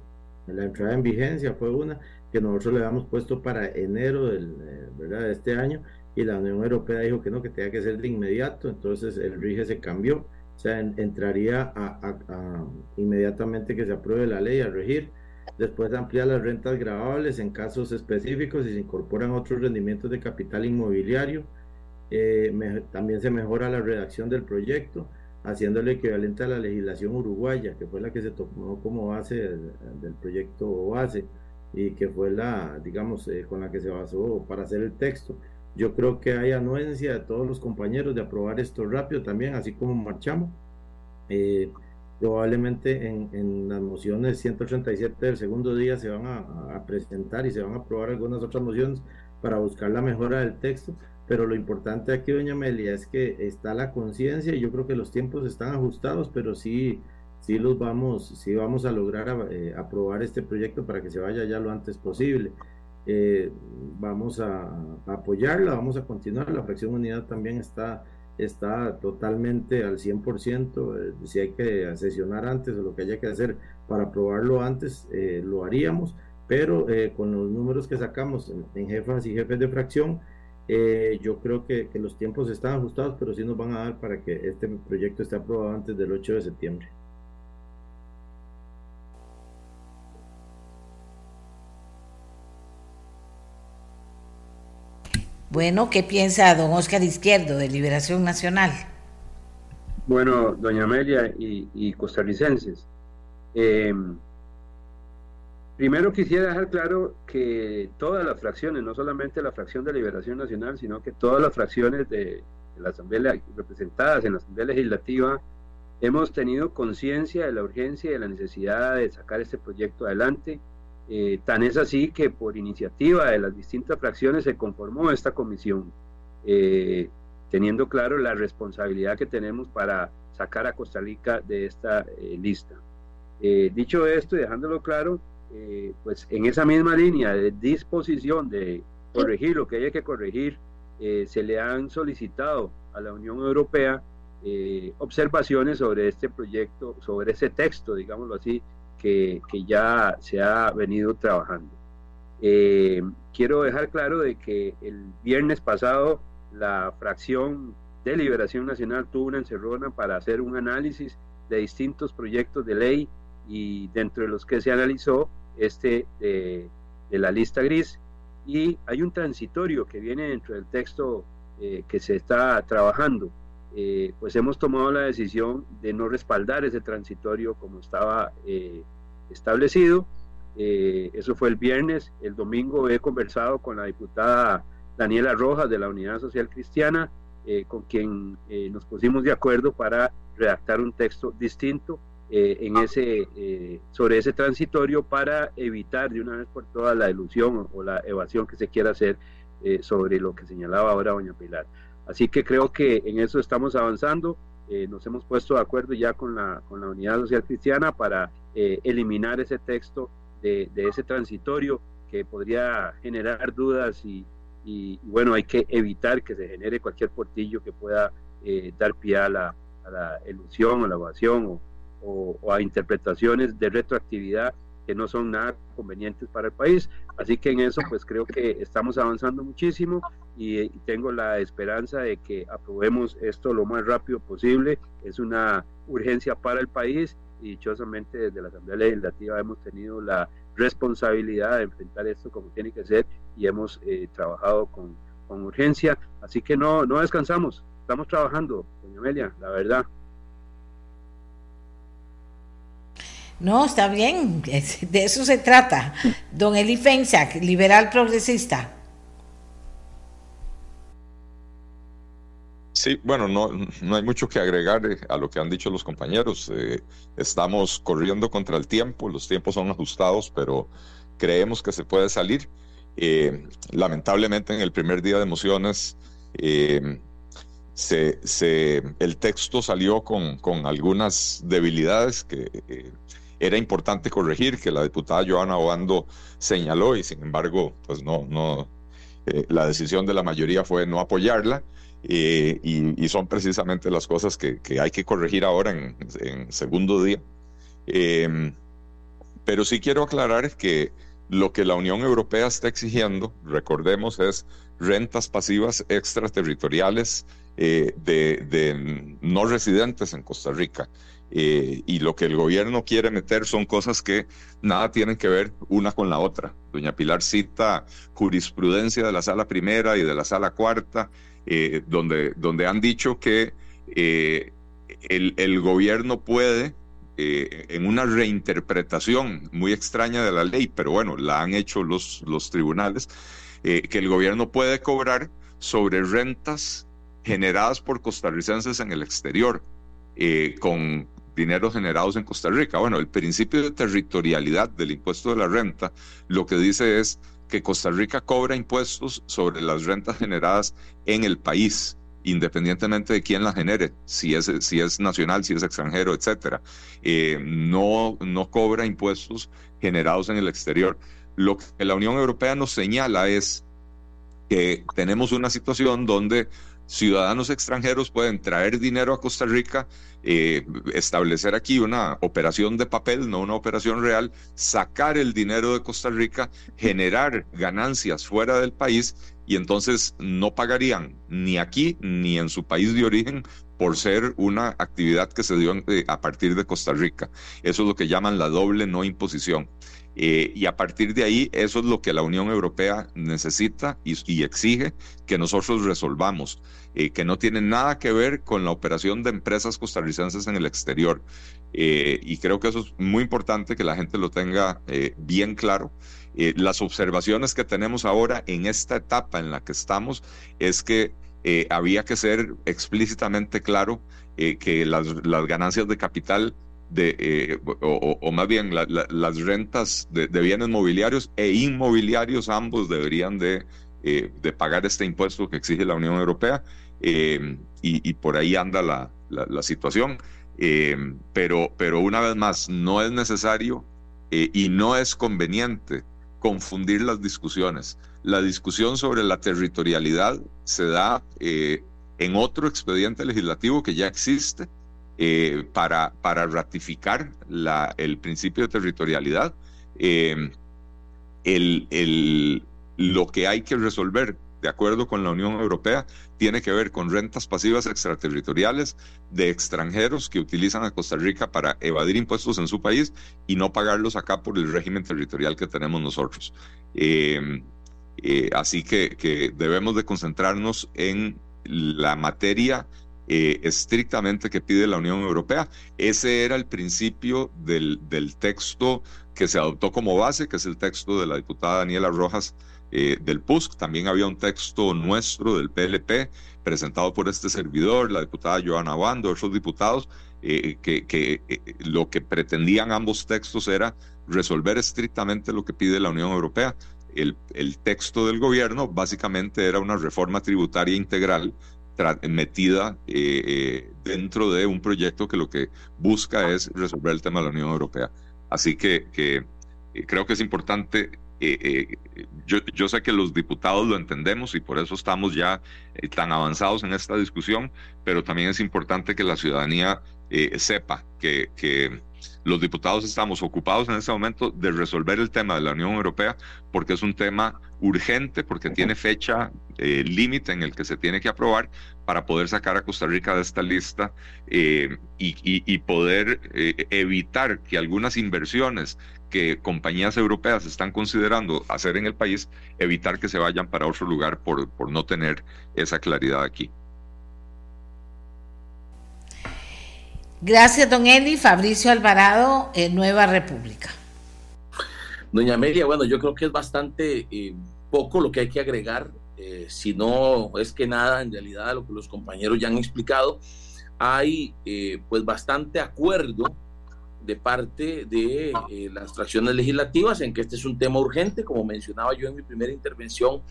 la entrada en vigencia fue una que nosotros le habíamos puesto para enero del, eh, ¿verdad? de este año y la Unión Europea dijo que no, que tenía que ser de inmediato, entonces el RIGE se cambió o sea, entraría a, inmediatamente que se apruebe la ley a regir. Después ampliar las rentas grabables en casos específicos y se incorporan otros rendimientos de capital inmobiliario. Eh, también se mejora la redacción del proyecto. haciendo el equivalente a la legislación uruguaya, que fue la que se tomó como base del, proyecto base y que fue la, digamos, eh, con la que se basó para hacer el texto. Yo creo que hay anuencia de todos los compañeros de aprobar esto rápido también, así como marchamos. Eh, probablemente en, las mociones 137 del segundo día se van a, presentar y se van a aprobar algunas otras mociones para buscar la mejora del texto, pero lo importante aquí, doña Amelia, es que está la conciencia y yo creo que los tiempos están ajustados, pero sí, sí los vamos, sí vamos a lograr eh, aprobar este proyecto para que se vaya ya lo antes posible. Eh, vamos a, apoyarla, vamos a continuar, la fracción unidad también está está totalmente al 100%. Eh, si hay que sesionar antes o lo que haya que hacer para aprobarlo antes, eh, lo haríamos, pero eh, con los números que sacamos en, jefas y jefes de fracción, yo creo que, que, los tiempos están ajustados, pero sí nos van a dar para que este proyecto esté aprobado antes del 8 de septiembre. Bueno, ¿qué piensa don Oscar Izquierdo de Liberación Nacional? Bueno, doña Amelia y, costarricenses, em, primero quisiera dejar claro que todas las fracciones, no solamente la fracción de Liberación Nacional, sino que todas las fracciones de, la Asamblea representadas en la Asamblea Legislativa, hemos tenido conciencia de la urgencia y de la necesidad de sacar este proyecto adelante eh, tan es así que por iniciativa de las distintas fracciones se conformó esta comisión, eh, teniendo claro la responsabilidad que tenemos para sacar a Costa Rica de esta eh, lista. dicho esto y dejándolo claro, pues en esa misma línea de disposición de corregir lo que haya que corregir, se le han solicitado a la Unión Europea observaciones sobre este proyecto, sobre ese texto, digámoslo así, que, ya se ha venido trabajando. Eh, quiero dejar claro de que el viernes pasado la fracción de Liberación Nacional tuvo una encerrona para hacer un análisis de distintos proyectos de ley y dentro de los que se analizó este de, la lista gris y hay un transitorio que viene dentro del texto eh, que se está trabajando eh, pues hemos tomado la decisión de no respaldar ese transitorio como estaba eh, establecido. Eh, eso fue el viernes. El domingo he conversado con la diputada Daniela Rojas de la Unidad Social Cristiana, con quien nos pusimos de acuerdo para redactar un texto distinto en ese, sobre ese transitorio para evitar de una vez por todas la ilusión o la evasión que se quiera hacer sobre lo que señalaba ahora doña Pilar. Así que creo que en eso estamos avanzando. Eh, nos hemos puesto de acuerdo ya con la, con la Unidad Social Cristiana para eh, eliminar ese texto de, ese transitorio que podría generar dudas y, bueno, hay que evitar que se genere cualquier portillo que pueda eh, dar pie a la, a la, ilusión, a la evasión o a interpretaciones de retroactividad que no son nada convenientes para el país. Así que en eso pues creo que estamos avanzando muchísimo y, tengo la esperanza de que aprobemos esto lo más rápido posible. Es una urgencia para el país y dichosamente desde la Asamblea Legislativa hemos tenido la responsabilidad de enfrentar esto como tiene que ser y hemos eh, trabajado con, con urgencia. Así que no, no descansamos, estamos trabajando, doña Amelia, la verdad. No, está bien, de eso se trata. Don Eli Fensac, liberal progresista. Sí, bueno, no, no hay mucho que agregar eh, a lo que han dicho los compañeros. Eh, estamos corriendo contra el tiempo, los tiempos son ajustados, pero creemos que se puede salir. Eh, lamentablemente en el primer día de mociones se, se, el texto salió con, con algunas debilidades que era importante corregir, que la diputada Joana Obando señaló y sin embargo, pues no, no, eh, la decisión de la mayoría fue no apoyarla. Eh, y, son precisamente las cosas que, que hay que corregir ahora en, en segundo día. Em, pero sí quiero aclarar que lo que la Unión Europea está exigiendo, recordemos, es rentas pasivas extraterritoriales eh, de, de, no residentes en Costa Rica. Eh, y lo que el gobierno quiere meter son cosas que nada tienen que ver una con la otra. Doña Pilar cita jurisprudencia de la sala primera y de la sala cuarta, eh, donde, donde han dicho que eh, el, el, gobierno puede, en una reinterpretación muy extraña de la ley, pero bueno, la han hecho los, los tribunales, que el gobierno puede cobrar sobre rentas generadas por costarricenses en el exterior, con dinero generados en Costa Rica. Bueno, el principio de territorialidad del impuesto de la renta lo que dice es que Costa Rica cobra impuestos sobre las rentas generadas en el país, independientemente de quién la genere, si es, si es nacional, si es extranjero, etcétera. Eh, no, no cobra impuestos generados en el exterior. Lo que la Unión Europea nos señala es que tenemos una situación donde ciudadanos extranjeros pueden traer dinero a Costa Rica, eh, establecer aquí una operación de papel, no una operación real, sacar el dinero de Costa Rica, generar ganancias fuera del país y entonces no pagarían ni aquí ni en su país de origen por ser una actividad que se dio eh, a partir de Costa Rica. Eso es lo que llaman la doble no imposición. Eh, y a partir de ahí, eso es lo que la Unión Europea necesita y, exige que nosotros resolvamos, eh, que no tiene nada que ver con la operación de empresas costarricenses en el exterior. Eh, y creo que eso es muy importante que la gente lo tenga bien claro. las observaciones que tenemos ahora en esta etapa en la que estamos es que había que ser explícitamente claro que las ganancias de capital de, eh, o, más bien las rentas de, bienes mobiliarios e inmobiliarios, ambos deberían de, eh, de, pagar este impuesto que exige la Unión Europea eh, y, por ahí anda la, la situación. pero, pero una vez más, no es necesario y no es conveniente confundir las discusiones. La discusión sobre la territorialidad se da en otro expediente legislativo que ya existe, eh, para, para ratificar la, el principio de territorialidad. Eh, el, el, lo que hay que resolver, de acuerdo con la Unión Europea, tiene que ver con rentas pasivas extraterritoriales de extranjeros que utilizan a Costa Rica para evadir impuestos en su país y no pagarlos acá por el régimen territorial que tenemos nosotros. Eh, así que, que debemos de concentrarnos en la materia eh, estrictamente que pide la Unión Europea. Ese era el principio del, del, texto que se adoptó como base, que es el texto de la diputada Daniela Rojas eh, del PUSC. También había un texto nuestro del PLP presentado por este servidor, la diputada Joana Bando, otros diputados, eh, que, que lo que pretendían ambos textos era resolver estrictamente lo que pide la Unión Europea. El, el, texto del gobierno básicamente era una reforma tributaria integral metida eh, eh, dentro de un proyecto que lo que busca es resolver el tema de la Unión Europea. Así que, eh, creo que es importante, yo, sé que los diputados lo entendemos y por eso estamos ya tan avanzados en esta discusión, pero también es importante que la ciudadanía sepa que los diputados estamos ocupados en este momento de resolver el tema de la Unión Europea porque es un tema urgente, porque tiene fecha eh, límite en el que se tiene que aprobar para poder sacar a Costa Rica de esta lista eh, y, poder eh, evitar que algunas inversiones que compañías europeas están considerando hacer en el país, evitar que se vayan para otro lugar por, por no tener esa claridad aquí. Gracias, don Eli. Fabricio Alvarado, Nueva República. Doña Amelia, bueno, yo creo que es bastante eh, poco lo que hay que agregar, eh, si no es que nada, en realidad, lo que los compañeros ya han explicado, hay eh, pues bastante acuerdo de parte de las fracciones legislativas en que este es un tema urgente, como mencionaba yo en mi primera intervención,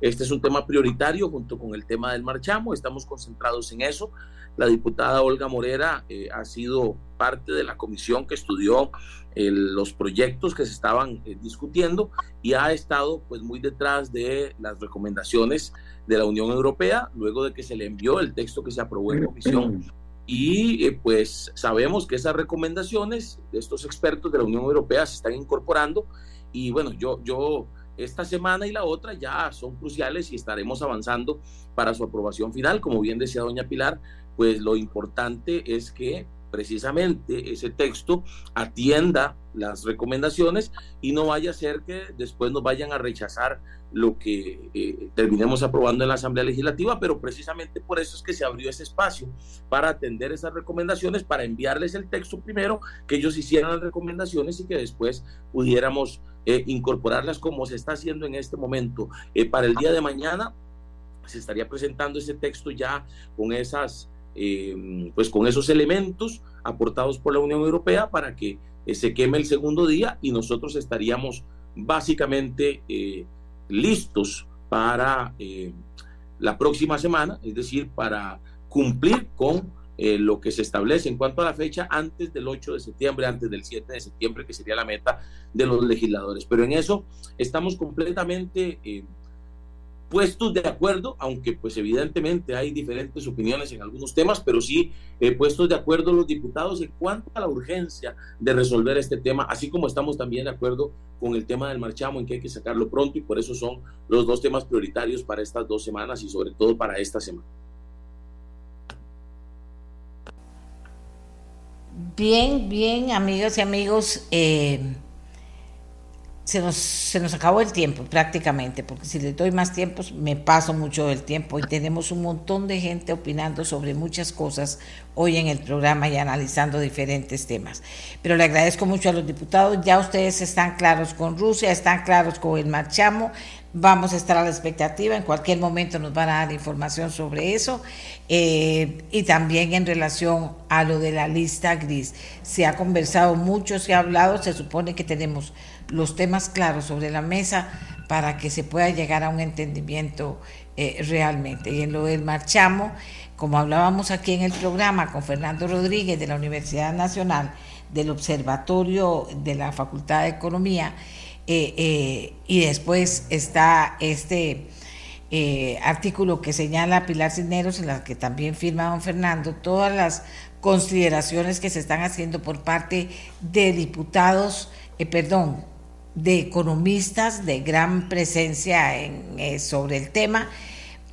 este es un tema prioritario junto con el tema del marchamo, estamos concentrados en eso. La diputada Olga Morera eh, ha sido parte de la comisión que estudió los proyectos que se estaban eh, discutiendo y ha estado pues muy detrás de las recomendaciones de la Unión Europea luego de que se le envió el texto que se aprobó en comisión y eh, pues sabemos que esas recomendaciones de estos expertos de la Unión Europea se están incorporando y bueno, yo, yo esta semana y la otra ya son cruciales y estaremos avanzando para su aprobación final. Como bien decía doña Pilar, pues lo importante es que precisamente ese texto atienda las recomendaciones y no vaya a ser que después nos vayan a rechazar lo que eh, terminemos aprobando en la Asamblea Legislativa, pero precisamente por eso es que se abrió ese espacio para atender esas recomendaciones, para enviarles el texto primero, que ellos hicieran las recomendaciones y que después pudiéramos eh, incorporarlas como se está haciendo en este momento. Eh, para el día de mañana se estaría presentando ese texto ya con esas Em, pues con esos elementos aportados por la Unión Europea para que eh, se queme el segundo día y nosotros estaríamos básicamente eh, listos para eh, la próxima semana, es decir, para cumplir con lo que se establece en cuanto a la fecha antes del 8 de septiembre, antes del 7 de septiembre, que sería la meta de los legisladores. Pero en eso estamos completamente puestos de acuerdo, aunque pues evidentemente hay diferentes opiniones en algunos temas, pero sí eh, puestos de acuerdo los diputados en cuanto a la urgencia de resolver este tema, así como estamos también de acuerdo con el tema del marchamo en que hay que sacarlo pronto y por eso son los dos temas prioritarios para estas dos semanas y sobre todo para esta semana. Bien, bien, amigas y amigos. Eh se nos, se nos acabó el tiempo prácticamente, porque si le doy más tiempo me paso mucho del tiempo y tenemos un montón de gente opinando sobre muchas cosas hoy en el programa y analizando diferentes temas. Pero le agradezco mucho a los diputados, ya ustedes están claros con Rusia, están claros con el marchamo, vamos a estar a la expectativa, en cualquier momento nos van a dar información sobre eso eh, y también en relación a lo de la lista gris. Se ha conversado mucho, se ha hablado, se supone que tenemos los temas claros sobre la mesa para que se pueda llegar a un entendimiento eh, realmente. Y en lo del marchamo, como hablábamos aquí en el programa con Fernando Rodríguez de la Universidad Nacional, del Observatorio de la Facultad de Economía, eh, eh, y después está este artículo que señala Pilar Cisneros, en la que también firma don Fernando, todas las consideraciones que se están haciendo por parte de diputados, perdón, de economistas de gran presencia en, eh, sobre el tema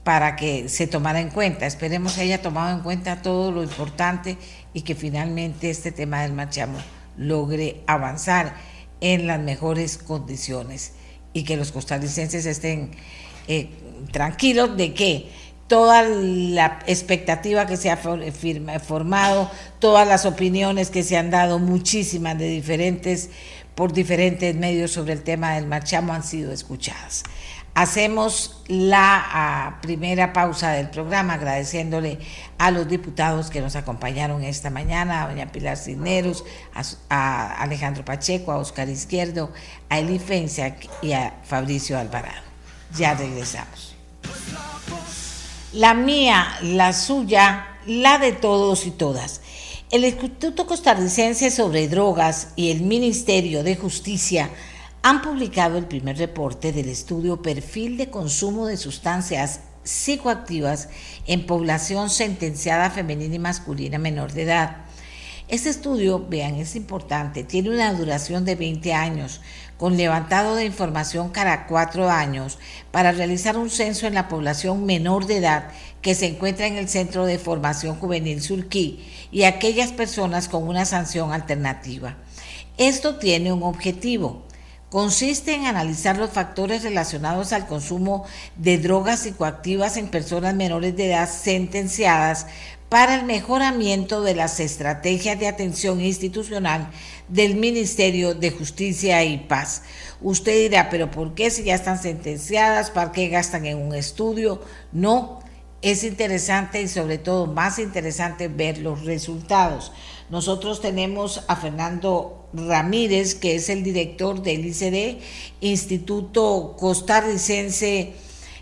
para que se tomara en cuenta. Esperemos que haya tomado en cuenta todo lo importante y que finalmente este tema del marchamo logre avanzar en las mejores condiciones y que los costarricenses estén eh, tranquilos de que toda la expectativa que se ha formado, todas las opiniones que se han dado, muchísimas de diferentes por diferentes medios sobre el tema del marchamo han sido escuchadas. Hacemos la ah, primera pausa del programa agradeciéndole a los diputados que nos acompañaron esta mañana, a doña Pilar Cisneros, a, Alejandro Pacheco, a Oscar Izquierdo, a Eli Fensac y a Fabricio Alvarado. Ya regresamos. La mía, la suya, la de todos y todas. El Instituto Costarricense sobre Drogas y el Ministerio de Justicia han publicado el primer reporte del estudio Perfil de Consumo de Sustancias Psicoactivas en población sentenciada femenina y masculina menor de edad. Este estudio, vean, es importante, tiene una duración de 20 años, con levantado de información cada cuatro años para realizar un censo en la población menor de edad que se encuentra en el Centro de Formación Juvenil Surquí y aquellas personas con una sanción alternativa. Esto tiene un objetivo. Consiste en analizar los factores relacionados al consumo de drogas psicoactivas en personas menores de edad sentenciadas para el mejoramiento de las estrategias de atención institucional del Ministerio de Justicia y Paz. Usted dirá, pero ¿por qué si ya están sentenciadas? ¿Para qué gastan en un estudio? No, es interesante y sobre todo más interesante ver los resultados. Nosotros tenemos a Fernando Ramírez, que es el director del ICD, Instituto Costarricense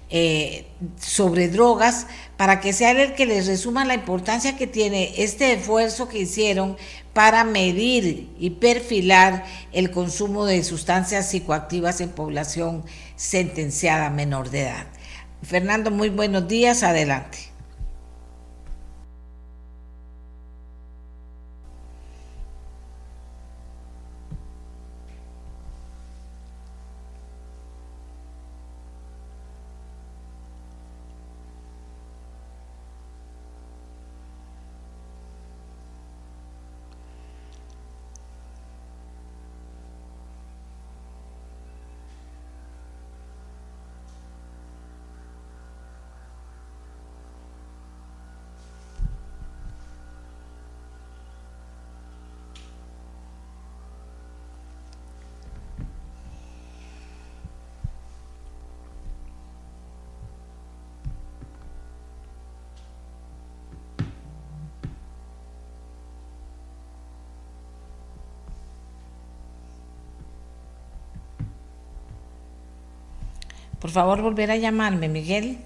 eh, sobre Drogas, para que sea el que les resuma la importancia que tiene este esfuerzo que hicieron para medir y perfilar el consumo de sustancias psicoactivas en población sentenciada menor de edad. Fernando, muy buenos días, adelante. Por favor, volver a llamarme, Miguel.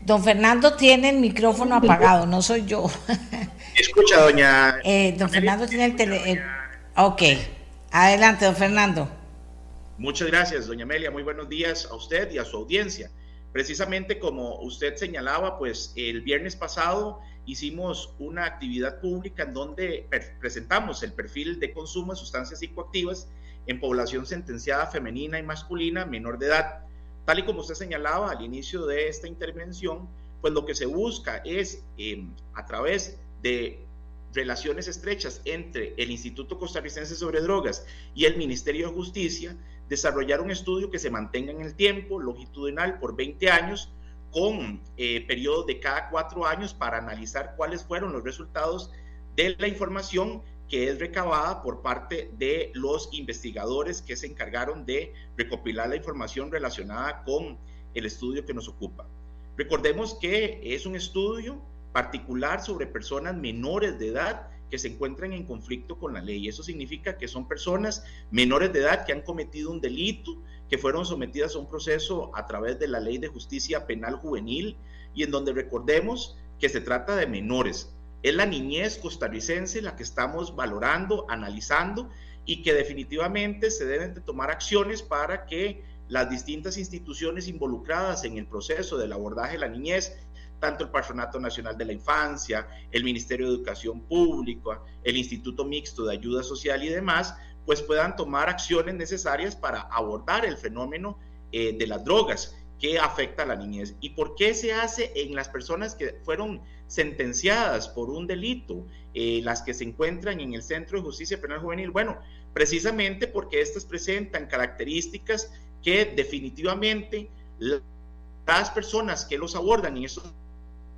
Don Fernando tiene el micrófono apagado, no soy yo. <laughs> Escucha, doña. Eh, don Fernando tiene el tele. ok, adelante, don Fernando. Muchas gracias, doña Amelia. Muy buenos días a usted y a su audiencia. Precisamente como usted señalaba, pues el viernes pasado hicimos una actividad pública en donde presentamos el perfil de consumo de sustancias psicoactivas en población sentenciada femenina y masculina menor de edad Tal y como usted señalaba al inicio de esta intervención, pues lo que se busca es em, a través de relaciones estrechas entre el Instituto Costarricense sobre Drogas y el Ministerio de Justicia, desarrollar un estudio que se mantenga en el tiempo, longitudinal, por 20 años, con eh, periodos de cada cuatro años para analizar cuáles fueron los resultados de la información que es recabada por parte de los investigadores que se encargaron de recopilar la información relacionada con el estudio que nos ocupa. Recordemos que es un estudio particular sobre personas menores de edad que se encuentran en conflicto con la ley. Eso significa que son personas menores de edad que han cometido un delito, que fueron sometidas a un proceso a través de la ley de justicia penal juvenil y en donde recordemos que se trata de menores. Es la niñez costarricense la que estamos valorando, analizando y que definitivamente se deben de tomar acciones para que las distintas instituciones involucradas en el proceso del abordaje de la niñez, tanto el Patronato Nacional de la Infancia, el Ministerio de Educación Pública, el Instituto Mixto de Ayuda Social y demás, pues puedan tomar acciones necesarias para abordar el fenómeno eh, de las drogas que afecta a la niñez. ¿Y por qué se hace en las personas que fueron sentenciadas por un delito, eh, las que se encuentran en el Centro de Justicia Penal Juvenil? Bueno, precisamente porque estas presentan características que definitivamente las personas que los abordan en esos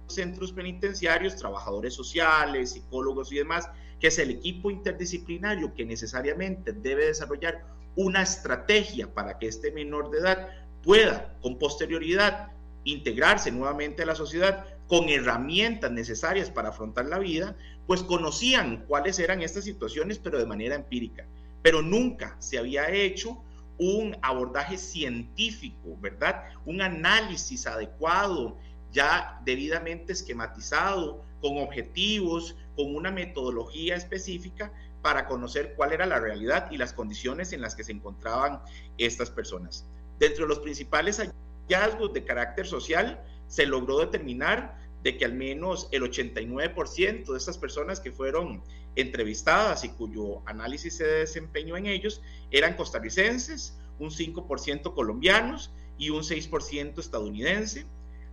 centros penitenciarios, trabajadores sociales, psicólogos y demás, que es el equipo interdisciplinario que necesariamente debe desarrollar una estrategia para que este menor de edad pueda con posterioridad integrarse nuevamente a la sociedad con herramientas necesarias para afrontar la vida, pues conocían cuáles eran estas situaciones, pero de manera empírica. Pero nunca se había hecho un abordaje científico, ¿verdad? Un análisis adecuado, ya debidamente esquematizado, con objetivos, con una metodología específica para conocer cuál era la realidad y las condiciones en las que se encontraban estas personas. Dentro de los principales hallazgos de carácter social, se logró determinar de que al menos el 89% de estas personas que fueron entrevistadas y cuyo análisis se desempeñó en ellos eran costarricenses, un 5% colombianos y un 6% estadounidense.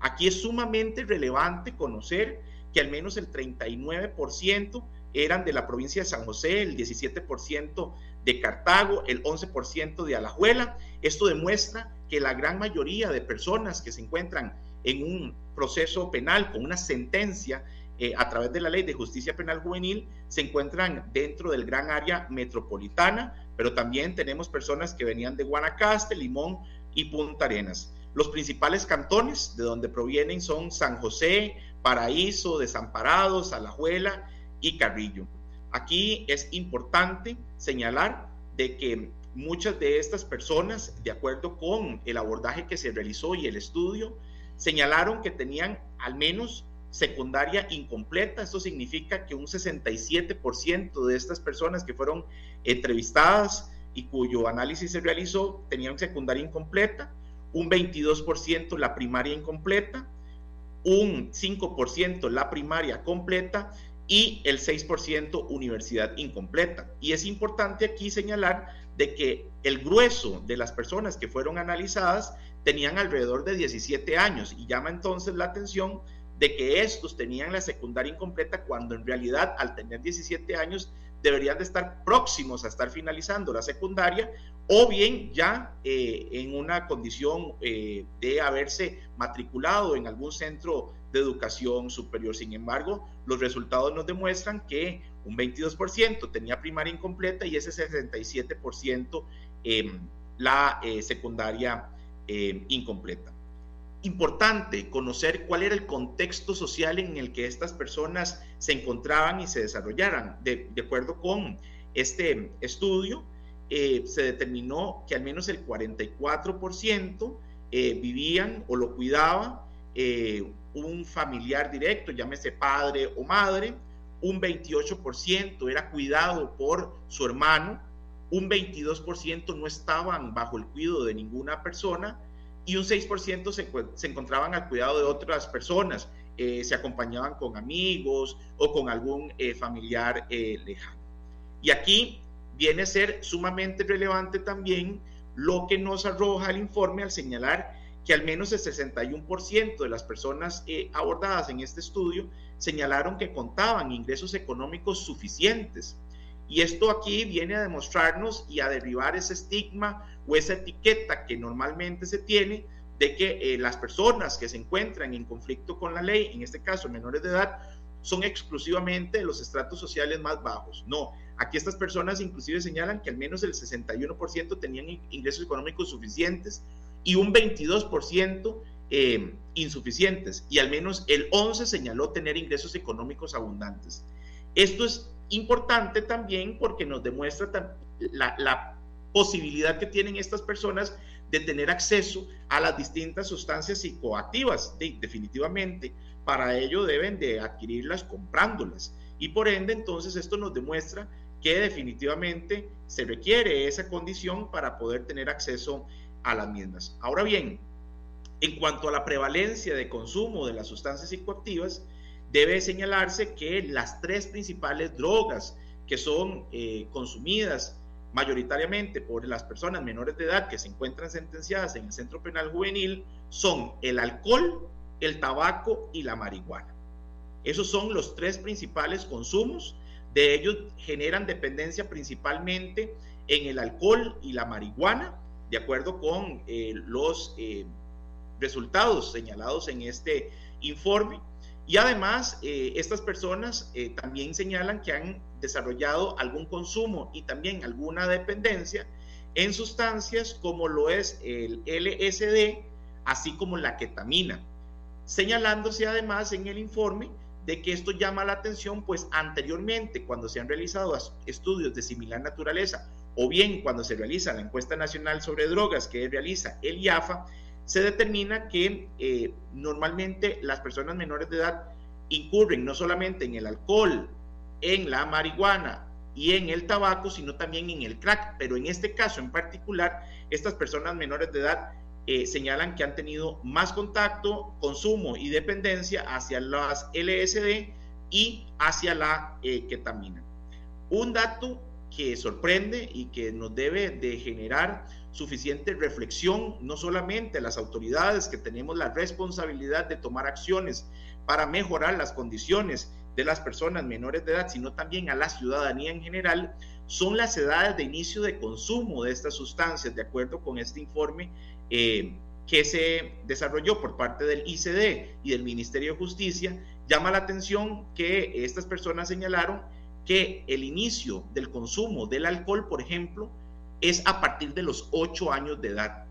Aquí es sumamente relevante conocer que al menos el 39% eran de la provincia de San José, el 17% de Cartago, el 11% de Alajuela. Esto demuestra que la gran mayoría de personas que se encuentran en un proceso penal con una sentencia eh, a través de la ley de justicia penal juvenil se encuentran dentro del gran área metropolitana, pero también tenemos personas que venían de Guanacaste, Limón y Punta Arenas. Los principales cantones de donde provienen son San José, Paraíso, Desamparados, Alajuela y Carrillo. Aquí es importante señalar de que muchas de estas personas, de acuerdo con el abordaje que se realizó y el estudio, señalaron que tenían al menos secundaria incompleta. Esto significa que un 67% de estas personas que fueron entrevistadas y cuyo análisis se realizó tenían secundaria incompleta, un 22% la primaria incompleta, un 5% la primaria completa y el 6% universidad incompleta. Y es importante aquí señalar de que el grueso de las personas que fueron analizadas tenían alrededor de 17 años y llama entonces la atención de que estos tenían la secundaria incompleta cuando en realidad al tener 17 años deberían de estar próximos a estar finalizando la secundaria o bien ya eh, en una condición eh, de haberse matriculado en algún centro de educación superior. Sin embargo, los resultados nos demuestran que un 22% tenía primaria incompleta y ese 67% em, la secundaria incompleta. Importante conocer cuál era el contexto social en el que estas personas se encontraban y se desarrollaran. De, acuerdo con este estudio, se determinó que al menos el 44% vivían o lo cuidaba un familiar directo, llámese padre o madre, un 28% era cuidado por su hermano, un 22% no estaban bajo el cuidado de ninguna persona y un 6% se, se, encontraban al cuidado de otras personas, eh, se acompañaban con amigos o con algún eh, familiar eh, lejano. Y aquí viene a ser sumamente relevante también lo que nos arroja el informe al señalar que al menos el 61% de las personas eh, abordadas en este estudio señalaron que contaban ingresos económicos suficientes. Y esto aquí viene a demostrarnos y a derribar ese estigma o esa etiqueta que normalmente se tiene de que eh, las personas que se encuentran en conflicto con la ley, en este caso menores de edad, son exclusivamente de los estratos sociales más bajos. No, aquí estas personas inclusive señalan que al menos el 61% tenían ingresos económicos suficientes y un 22% eh, insuficientes y al menos el 11 señaló tener ingresos económicos abundantes. Esto es importante también porque nos demuestra la, la posibilidad que tienen estas personas de tener acceso a las distintas sustancias psicoactivas. definitivamente, para ello deben de adquirirlas comprándolas. Y por ende, entonces, esto nos demuestra que definitivamente se requiere esa condición para poder tener acceso a las mismas. Ahora bien, en cuanto a la prevalencia de consumo de las sustancias psicoactivas, debe señalarse que las tres principales drogas que son eh, consumidas mayoritariamente por las personas menores de edad que se encuentran sentenciadas en el centro penal juvenil son el alcohol, el tabaco y la marihuana. Esos son los tres principales consumos. De ellos generan dependencia principalmente en el alcohol y la marihuana de acuerdo con eh, los eh, resultados señalados en este informe. Y además, eh, estas personas también señalan que han desarrollado algún consumo y también alguna dependencia en sustancias como lo es el LSD, así como la ketamina, señalándose además en el informe de que esto llama la atención, pues anteriormente, cuando se han realizado estudios de similar naturaleza o bien cuando se realiza la encuesta nacional sobre drogas que realiza el IAFA, se determina que eh, normalmente las personas menores de edad incurren no solamente en el alcohol, en la marihuana y en el tabaco, sino también en el crack. Pero en este caso en particular, estas personas menores de edad eh, señalan que han tenido más contacto, consumo y dependencia hacia las LSD y hacia la eh, ketamina. Un dato que sorprende y que nos debe de generar suficiente reflexión, no solamente a las autoridades que tenemos la responsabilidad de tomar acciones para mejorar las condiciones de las personas menores de edad, sino también a la ciudadanía en general, son las edades de inicio de consumo de estas sustancias, de acuerdo con este informe eh, que se desarrolló por parte del ICD y del Ministerio de Justicia, llama la atención que estas personas señalaron que el inicio del consumo del alcohol, por ejemplo, es a partir de los 8 años de edad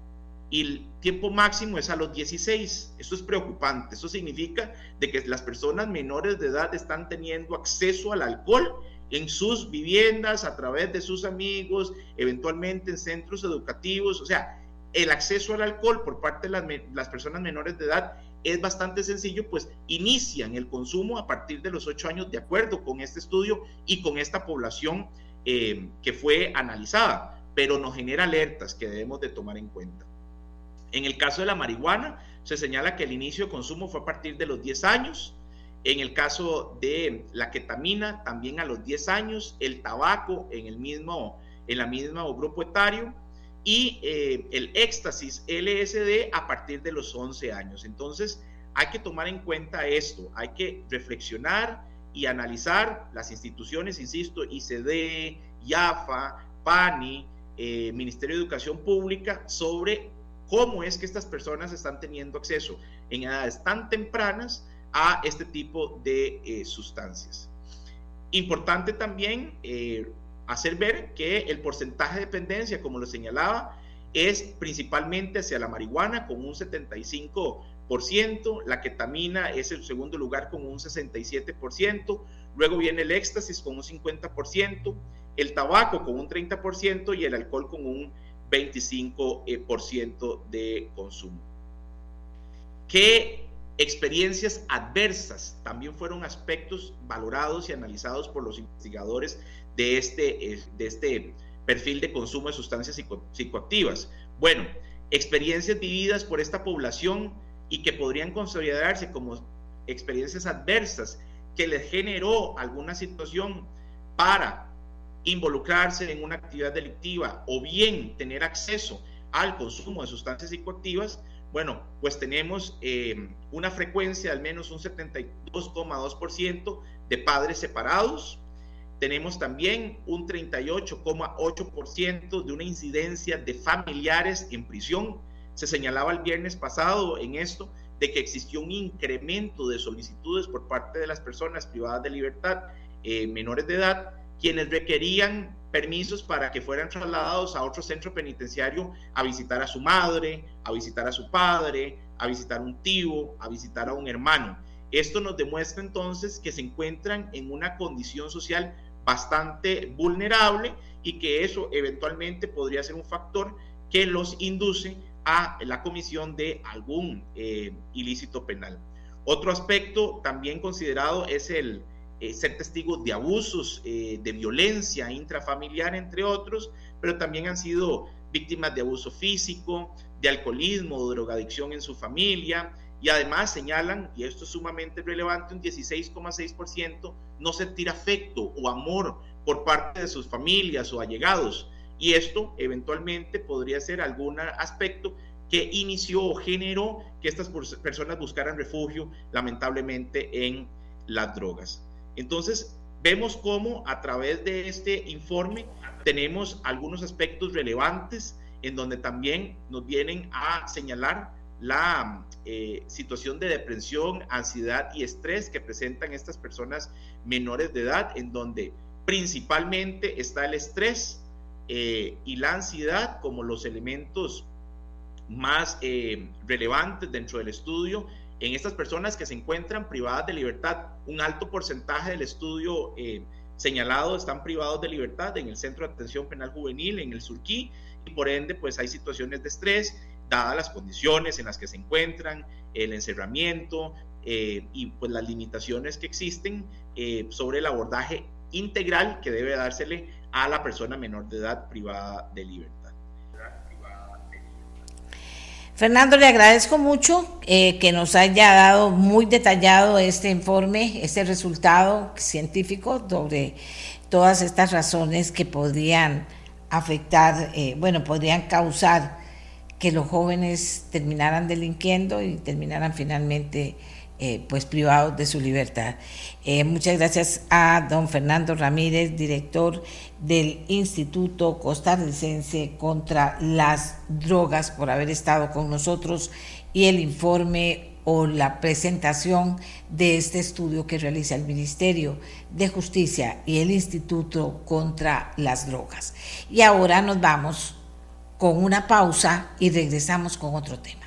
y el tiempo máximo es a los 16. Eso es preocupante. Eso significa de que las personas menores de edad están teniendo acceso al alcohol en sus viviendas, a través de sus amigos, eventualmente en centros educativos. O sea, el acceso al alcohol por parte de las, personas menores de edad es bastante sencillo, pues inician el consumo a partir de los ocho años de acuerdo con este estudio y con esta población eh, que fue analizada, pero nos genera alertas que debemos de tomar en cuenta. En el caso de la marihuana, se señala que el inicio de consumo fue a partir de los 10 años. En el caso de la ketamina, también a los 10 años. El tabaco en el mismo, en la misma grupo etario y eh, el éxtasis LSD a partir de los 11 años. Entonces, hay que tomar en cuenta esto, hay que reflexionar y analizar las instituciones, insisto, ICD, IAFA, PANI, eh, Ministerio de Educación Pública, sobre cómo es que estas personas están teniendo acceso en edades tan tempranas a este tipo de eh, sustancias. Importante también hacer ver que el porcentaje de dependencia, como lo señalaba, es principalmente hacia la marihuana con un 75%, la ketamina es el segundo lugar con un 67%, luego viene el éxtasis con un 50%, el tabaco con un 30% y el alcohol con un 25% de consumo. ¿Qué experiencias adversas también fueron aspectos valorados y analizados por los investigadores de este, de este perfil de consumo de sustancias psicoactivas. Bueno, experiencias vividas por esta población y que podrían considerarse como experiencias adversas que les generó alguna situación para involucrarse en una actividad delictiva o bien tener acceso al consumo de sustancias psicoactivas, bueno, pues tenemos eh, una frecuencia de al menos un 72,2% de padres separados, tenemos también un 38,8% de una incidencia de familiares en prisión. Se señalaba el viernes pasado en esto de que existió un incremento de solicitudes por parte de las personas privadas de libertad eh, menores de edad, quienes requerían permisos para que fueran trasladados a otro centro penitenciario a visitar a su madre, a visitar a su padre, a visitar a un tío, a visitar a un hermano. Esto nos demuestra entonces que se encuentran en una condición social bastante vulnerable y que eso eventualmente podría ser un factor que los induce a la comisión de algún eh, ilícito penal. Otro aspecto también considerado es el eh, ser testigo de abusos, eh, de violencia intrafamiliar, entre otros, pero también han sido víctimas de abuso físico, de alcoholismo, de drogadicción en su familia, y además señalan, y esto es sumamente relevante, un 16,6% no sentir afecto o amor por parte de sus familias o allegados. Y esto eventualmente podría ser algún aspecto que inició o generó que estas personas buscaran refugio, lamentablemente, en las drogas. Entonces, vemos cómo a través de este informe tenemos algunos aspectos relevantes en donde también nos vienen a señalar la eh, situación de depresión, ansiedad y estrés que presentan estas personas menores de edad, en donde principalmente está el estrés eh, y la ansiedad como los elementos más eh, relevantes dentro del estudio en estas personas que se encuentran privadas de libertad. Un alto porcentaje del estudio señalado están privados de libertad en el Centro de Atención Penal Juvenil, en el Surquí, y por ende pues hay situaciones de estrés dadas las condiciones en las que se encuentran, el encerramiento eh, y pues las limitaciones que existen eh, sobre el abordaje integral que debe dársele a la persona menor de edad privada de libertad. Fernando, le agradezco mucho eh, que nos haya dado muy detallado este informe, este resultado científico sobre todas estas razones que podrían afectar, bueno, podrían causar que los jóvenes terminaran delinquiendo y terminaran finalmente eh, pues privados de su libertad. Eh, muchas gracias a don Fernando Ramírez, director del Instituto Costarricense contra las Drogas, por haber estado con nosotros y el informe o la presentación de este estudio que realiza el Ministerio de Justicia y el Instituto contra las Drogas. Y ahora nos vamos con una pausa y regresamos con otro tema.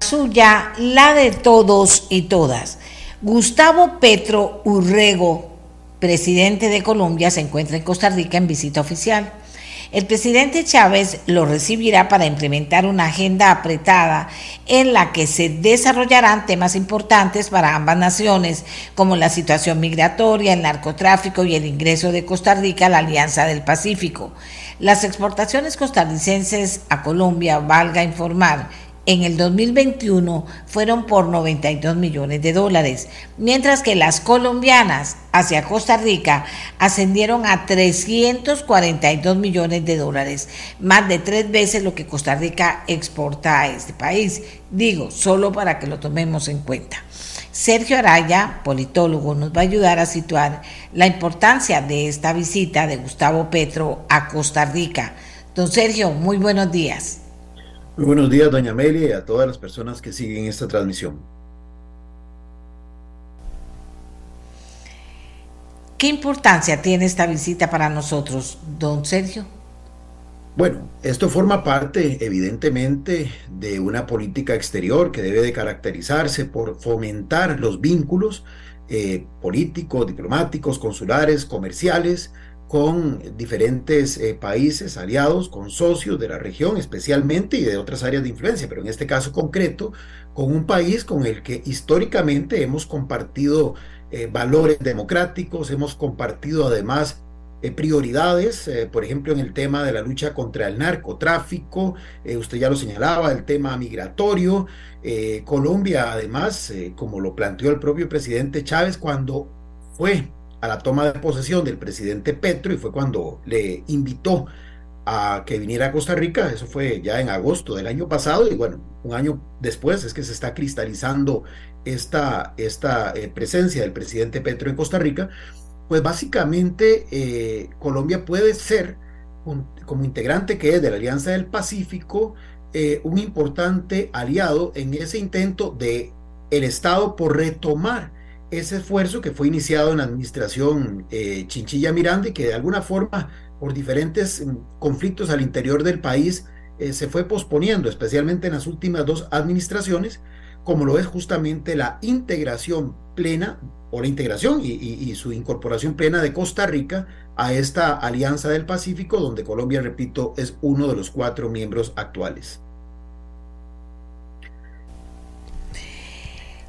Suya, la de todos y todas. Gustavo Petro Urrego, presidente de Colombia, se encuentra en Costa Rica en visita oficial. El presidente Chávez lo recibirá para implementar una agenda apretada en la que se desarrollarán temas importantes para ambas naciones, como la situación migratoria, el narcotráfico y el ingreso de Costa Rica a la Alianza del Pacífico. Las exportaciones costarricenses a Colombia, valga informar, en el 2021 fueron por 92 millones de dólares, mientras que las colombianas hacia Costa Rica ascendieron a 342 millones de dólares, más de tres veces lo que Costa Rica exporta a este país. Digo, solo para que lo tomemos en cuenta. Sergio Araya, politólogo, nos va a ayudar a situar la importancia de esta visita de Gustavo Petro a Costa Rica. Don Sergio, muy buenos días. Muy buenos días, doña Amelia, y a todas las personas que siguen esta transmisión. ¿Qué importancia tiene esta visita para nosotros, don Sergio? Bueno, esto forma parte, evidentemente, de una política exterior que debe de caracterizarse por fomentar los vínculos eh, políticos, diplomáticos, consulares, comerciales, con diferentes eh, países aliados, con socios de la región especialmente y de otras áreas de influencia, pero en este caso concreto, con un país con el que históricamente hemos compartido eh, valores democráticos, hemos compartido además eh, prioridades, por ejemplo, en el tema de la lucha contra el narcotráfico, usted ya lo señalaba, el tema migratorio. Colombia, además, como lo planteó el propio presidente Chávez cuando fue a la toma de posesión del presidente Petro y fue cuando le invitó a que viniera a Costa Rica, eso fue ya en agosto del año pasado y bueno, un año después es que se está cristalizando esta, esta eh, presencia del presidente Petro en Costa Rica, pues básicamente eh, Colombia puede ser, como integrante que es de la Alianza del Pacífico, eh, un importante aliado en ese intento de el Estado por retomar ese esfuerzo que fue iniciado en la administración eh, Chinchilla Miranda y que de alguna forma por diferentes mm, conflictos al interior del país eh, se fue posponiendo, especialmente en las últimas dos administraciones, como lo es justamente la integración plena o la integración y, y su incorporación plena de Costa Rica a esta Alianza del Pacífico, donde Colombia, repito, es uno de los cuatro miembros actuales.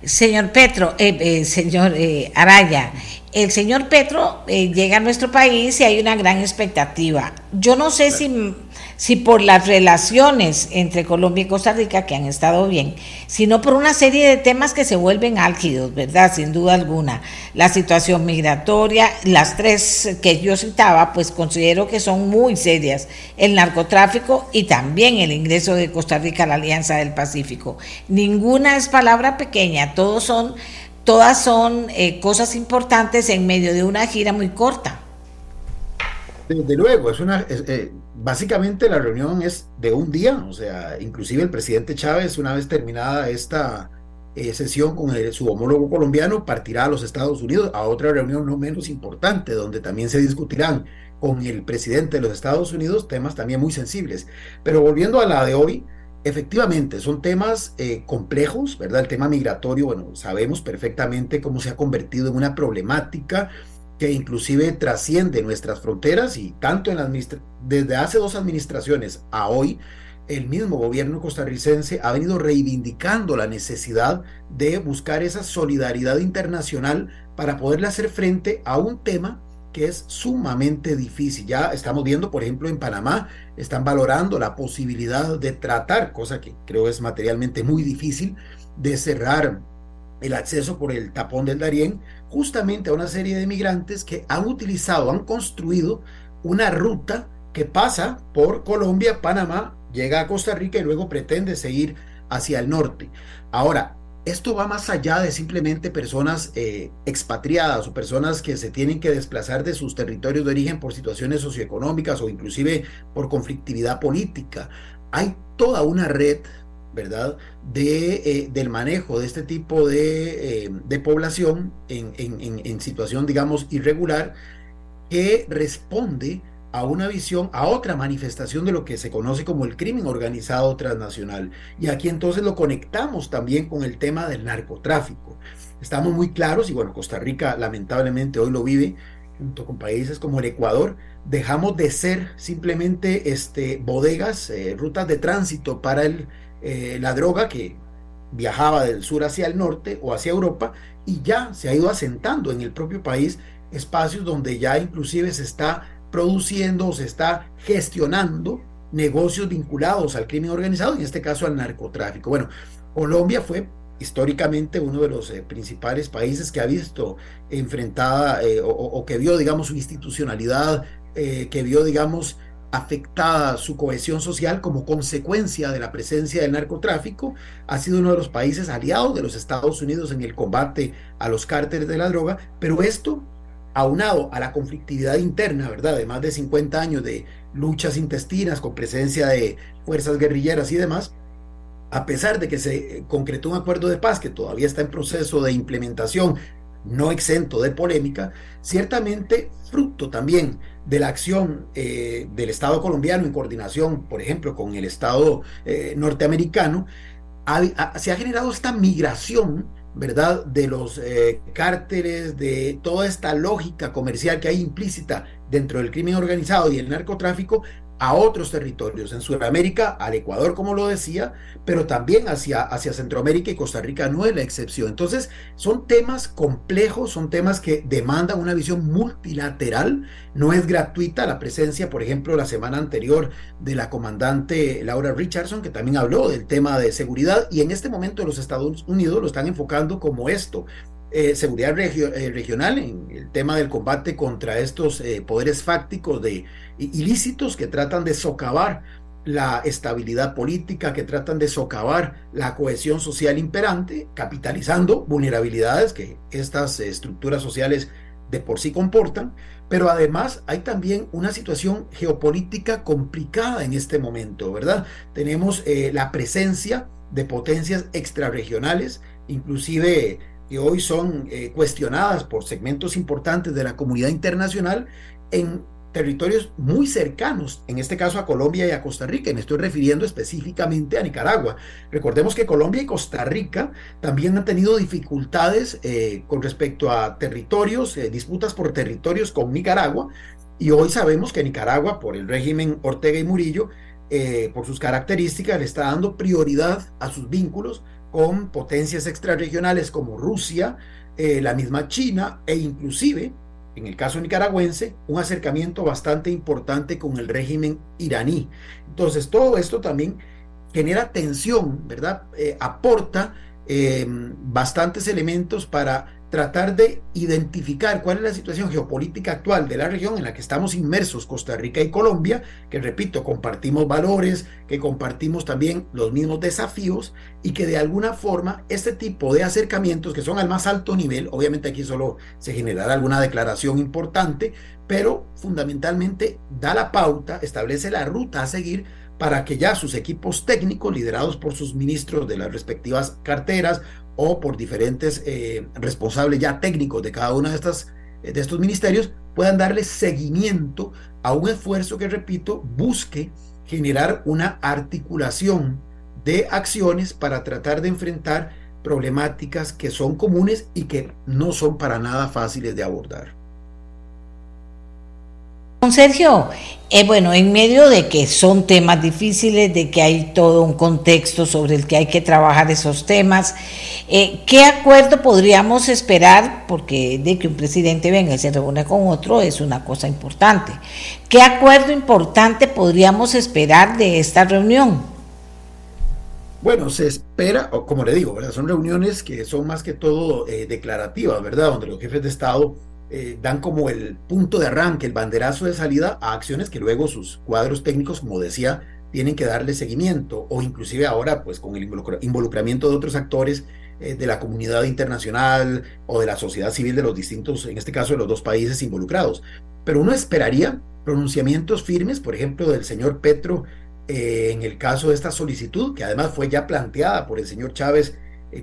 Señor Petro, eh, eh, señor eh, Araya, el señor Petro llega a nuestro país y hay una gran expectativa. Yo no sé si si por las relaciones entre Colombia y Costa Rica, que han estado bien, sino por una serie de temas que se vuelven álgidos, ¿verdad? Sin duda alguna. La situación migratoria, las tres que yo citaba, pues considero que son muy serias. El narcotráfico y también el ingreso de Costa Rica a la Alianza del Pacífico. Ninguna es palabra pequeña, todos son, todas son eh, cosas importantes en medio de una gira muy corta. Desde luego, es una, eh, básicamente la reunión es de un día, o sea, inclusive el presidente Chávez, una vez terminada esta eh, sesión con su homólogo colombiano, partirá a los Estados Unidos a otra reunión no menos importante, donde también se discutirán con el presidente de los Estados Unidos temas también muy sensibles. Pero volviendo a la de hoy, efectivamente son temas eh, complejos, ¿verdad? El tema migratorio, bueno, sabemos perfectamente cómo se ha convertido en una problemática que inclusive trasciende nuestras fronteras y tanto en la desde hace dos administraciones a hoy, el mismo gobierno costarricense ha venido reivindicando la necesidad de buscar esa solidaridad internacional para poderle hacer frente a un tema que es sumamente difícil. Ya estamos viendo, por ejemplo, en Panamá, están valorando la posibilidad de tratar, cosa que creo es materialmente muy difícil, de cerrar el acceso por el tapón del Darién justamente a una serie de migrantes que han utilizado, han construido una ruta que pasa por Colombia, Panamá, llega a Costa Rica y luego pretende seguir hacia el norte. Ahora, esto va más allá de simplemente personas eh, expatriadas o personas que se tienen que desplazar de sus territorios de origen por situaciones socioeconómicas o inclusive por conflictividad política. Hay toda una red ¿verdad? De, eh, del manejo de este tipo de, eh, población en, en, situación, digamos, irregular, que responde a una visión, a otra manifestación de lo que se conoce como el crimen organizado transnacional. Y aquí entonces lo conectamos también con el tema del narcotráfico. Estamos muy claros, y bueno, Costa Rica lamentablemente hoy lo vive, junto con países como el Ecuador, dejamos de ser simplemente este, bodegas, eh, rutas de tránsito para el eh, la droga que viajaba del sur hacia el norte o hacia Europa y ya se ha ido asentando en el propio país espacios donde ya inclusive se está produciendo o se está gestionando negocios vinculados al crimen organizado, en este caso al narcotráfico. Bueno, Colombia fue históricamente uno de los eh, principales países que ha visto enfrentada eh, o, que vio, digamos, su institucionalidad, que vio, digamos, afectada su cohesión social como consecuencia de la presencia del narcotráfico, ha sido uno de los países aliados de los Estados Unidos en el combate a los cárteles de la droga, pero esto aunado a la conflictividad interna, ¿verdad? De más de 50 años de luchas intestinas con presencia de fuerzas guerrilleras y demás, a pesar de que se concretó un acuerdo de paz que todavía está en proceso de implementación no exento de polémica, ciertamente fruto también de la acción eh, del Estado colombiano en coordinación, por ejemplo, con el Estado eh, norteamericano, se ha generado esta migración, ¿verdad?, de los eh, cárteles, de toda esta lógica comercial que hay implícita dentro del crimen organizado y el narcotráfico a otros territorios, en Sudamérica, al Ecuador, como lo decía, pero también hacia, hacia Centroamérica y Costa Rica no es la excepción. Entonces, son temas complejos, son temas que demandan una visión multilateral, no es gratuita la presencia, por ejemplo, la semana anterior de la comandante Laura Richardson, que también habló del tema de seguridad, y en este momento los Estados Unidos lo están enfocando como esto, eh, seguridad eh, regional en el tema del combate contra estos eh, poderes fácticos de ilícitos que tratan de socavar la estabilidad política, que tratan de socavar la cohesión social imperante, capitalizando vulnerabilidades que estas estructuras sociales de por sí comportan, pero además hay también una situación geopolítica complicada en este momento, ¿verdad? Tenemos la presencia de potencias extrarregionales, inclusive que hoy son eh, cuestionadas por segmentos importantes de la comunidad internacional en territorios muy cercanos, en este caso a Colombia y a Costa Rica, y me estoy refiriendo específicamente a Nicaragua. Recordemos que Colombia y Costa Rica también han tenido dificultades eh, con respecto a territorios, eh, disputas por territorios con Nicaragua, y hoy sabemos que Nicaragua, por el régimen Ortega y Murillo, por sus características, le está dando prioridad a sus vínculos con potencias extrarregionales como Rusia, eh, la misma China e inclusive, en el caso nicaragüense, un acercamiento bastante importante con el régimen iraní. Entonces, todo esto también genera tensión, ¿verdad? Eh, aporta eh, bastantes elementos para tratar de identificar cuál es la situación geopolítica actual de la región en la que estamos inmersos Costa Rica y Colombia, que repito, compartimos valores, que compartimos también los mismos desafíos y que de alguna forma este tipo de acercamientos que son al más alto nivel, obviamente aquí solo se generará alguna declaración importante, pero fundamentalmente da la pauta, establece la ruta a seguir para que ya sus equipos técnicos, liderados por sus ministros de las respectivas carteras o por diferentes eh, responsables ya técnicos de cada uno de, estas, eh, de estos ministerios puedan darle seguimiento a un esfuerzo que, repito, busque generar una articulación de acciones para tratar de enfrentar problemáticas que son comunes y que no son para nada fáciles de abordar. Don Sergio, eh, bueno, en medio de que son temas difíciles, de que hay todo un contexto sobre el que hay que trabajar esos temas, eh, ¿qué acuerdo podríamos esperar? Porque de que un presidente venga y se reúne con otro es una cosa importante. ¿Qué acuerdo importante podríamos esperar de esta reunión? Bueno, se espera, como le digo, son reuniones que son más que todo eh, declarativas, ¿verdad? Donde los jefes de Estado eh, dan como el punto de arranque, el banderazo de salida a acciones que luego sus cuadros técnicos, como decía, tienen que darle seguimiento o inclusive ahora pues con el involucramiento de otros actores eh, de la comunidad internacional o de la sociedad civil de los distintos, en este caso de los dos países involucrados. Pero uno esperaría pronunciamientos firmes, por ejemplo, del señor Petro eh, en el caso de esta solicitud, que además fue ya planteada por el señor Chávez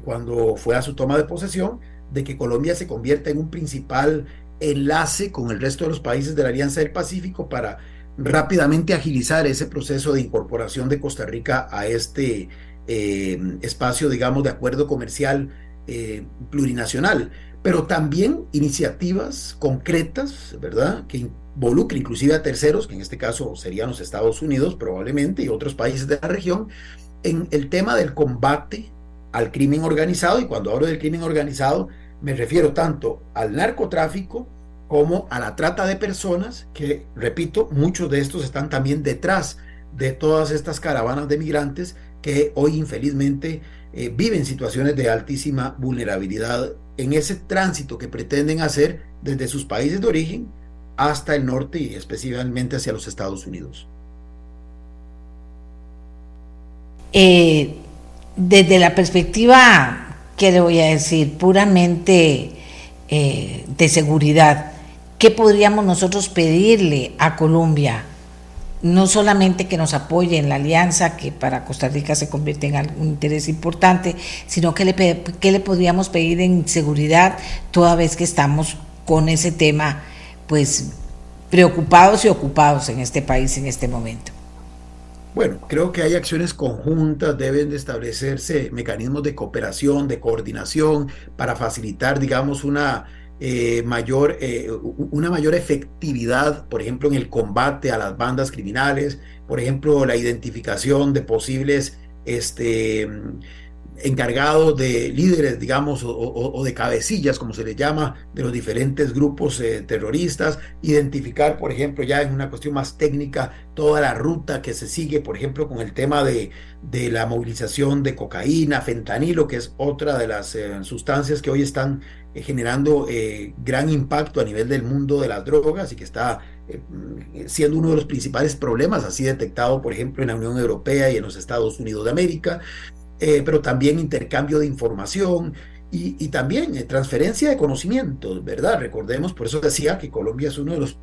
cuando fue a su toma de posesión, de que Colombia se convierta en un principal enlace con el resto de los países de la Alianza del Pacífico para rápidamente agilizar ese proceso de incorporación de Costa Rica a este eh, espacio, digamos, de acuerdo comercial eh, plurinacional, pero también iniciativas concretas, ¿verdad?, que involucren inclusive a terceros, que en este caso serían los Estados Unidos probablemente y otros países de la región, en el tema del combate al crimen organizado, y cuando hablo del crimen organizado me refiero tanto al narcotráfico como a la trata de personas, que, repito, muchos de estos están también detrás de todas estas caravanas de migrantes que hoy infelizmente eh, viven situaciones de altísima vulnerabilidad en ese tránsito que pretenden hacer desde sus países de origen hasta el norte y especialmente hacia los Estados Unidos. Eh, desde la perspectiva, ¿qué le voy a decir? Puramente eh, de seguridad, ¿qué podríamos nosotros pedirle a Colombia no solamente que nos apoye en la alianza, que para Costa Rica se convierte en algún interés importante, sino que le, le podríamos pedir en seguridad toda vez que estamos con ese tema, pues preocupados y ocupados en este país en este momento. Bueno, creo que hay acciones conjuntas, deben de establecerse mecanismos de cooperación, de coordinación, para facilitar, digamos, una eh, mayor, eh, una mayor efectividad, por ejemplo, en el combate a las bandas criminales, por ejemplo, la identificación de posibles este, encargados de líderes, digamos, o, de cabecillas, como se le llama, de los diferentes grupos eh, terroristas, identificar, por ejemplo, ya en una cuestión más técnica, toda la ruta que se sigue, por ejemplo, con el tema de, de la movilización de cocaína, fentanilo, que es otra de las eh, sustancias que hoy están eh, generando gran impacto a nivel del mundo de las drogas y que está siendo uno de los principales problemas, así detectado, por ejemplo, en la Unión Europea y en los Estados Unidos de América. Eh, pero también intercambio de información y, también eh, transferencia de conocimientos, ¿verdad? Recordemos, por eso decía que Colombia es uno de los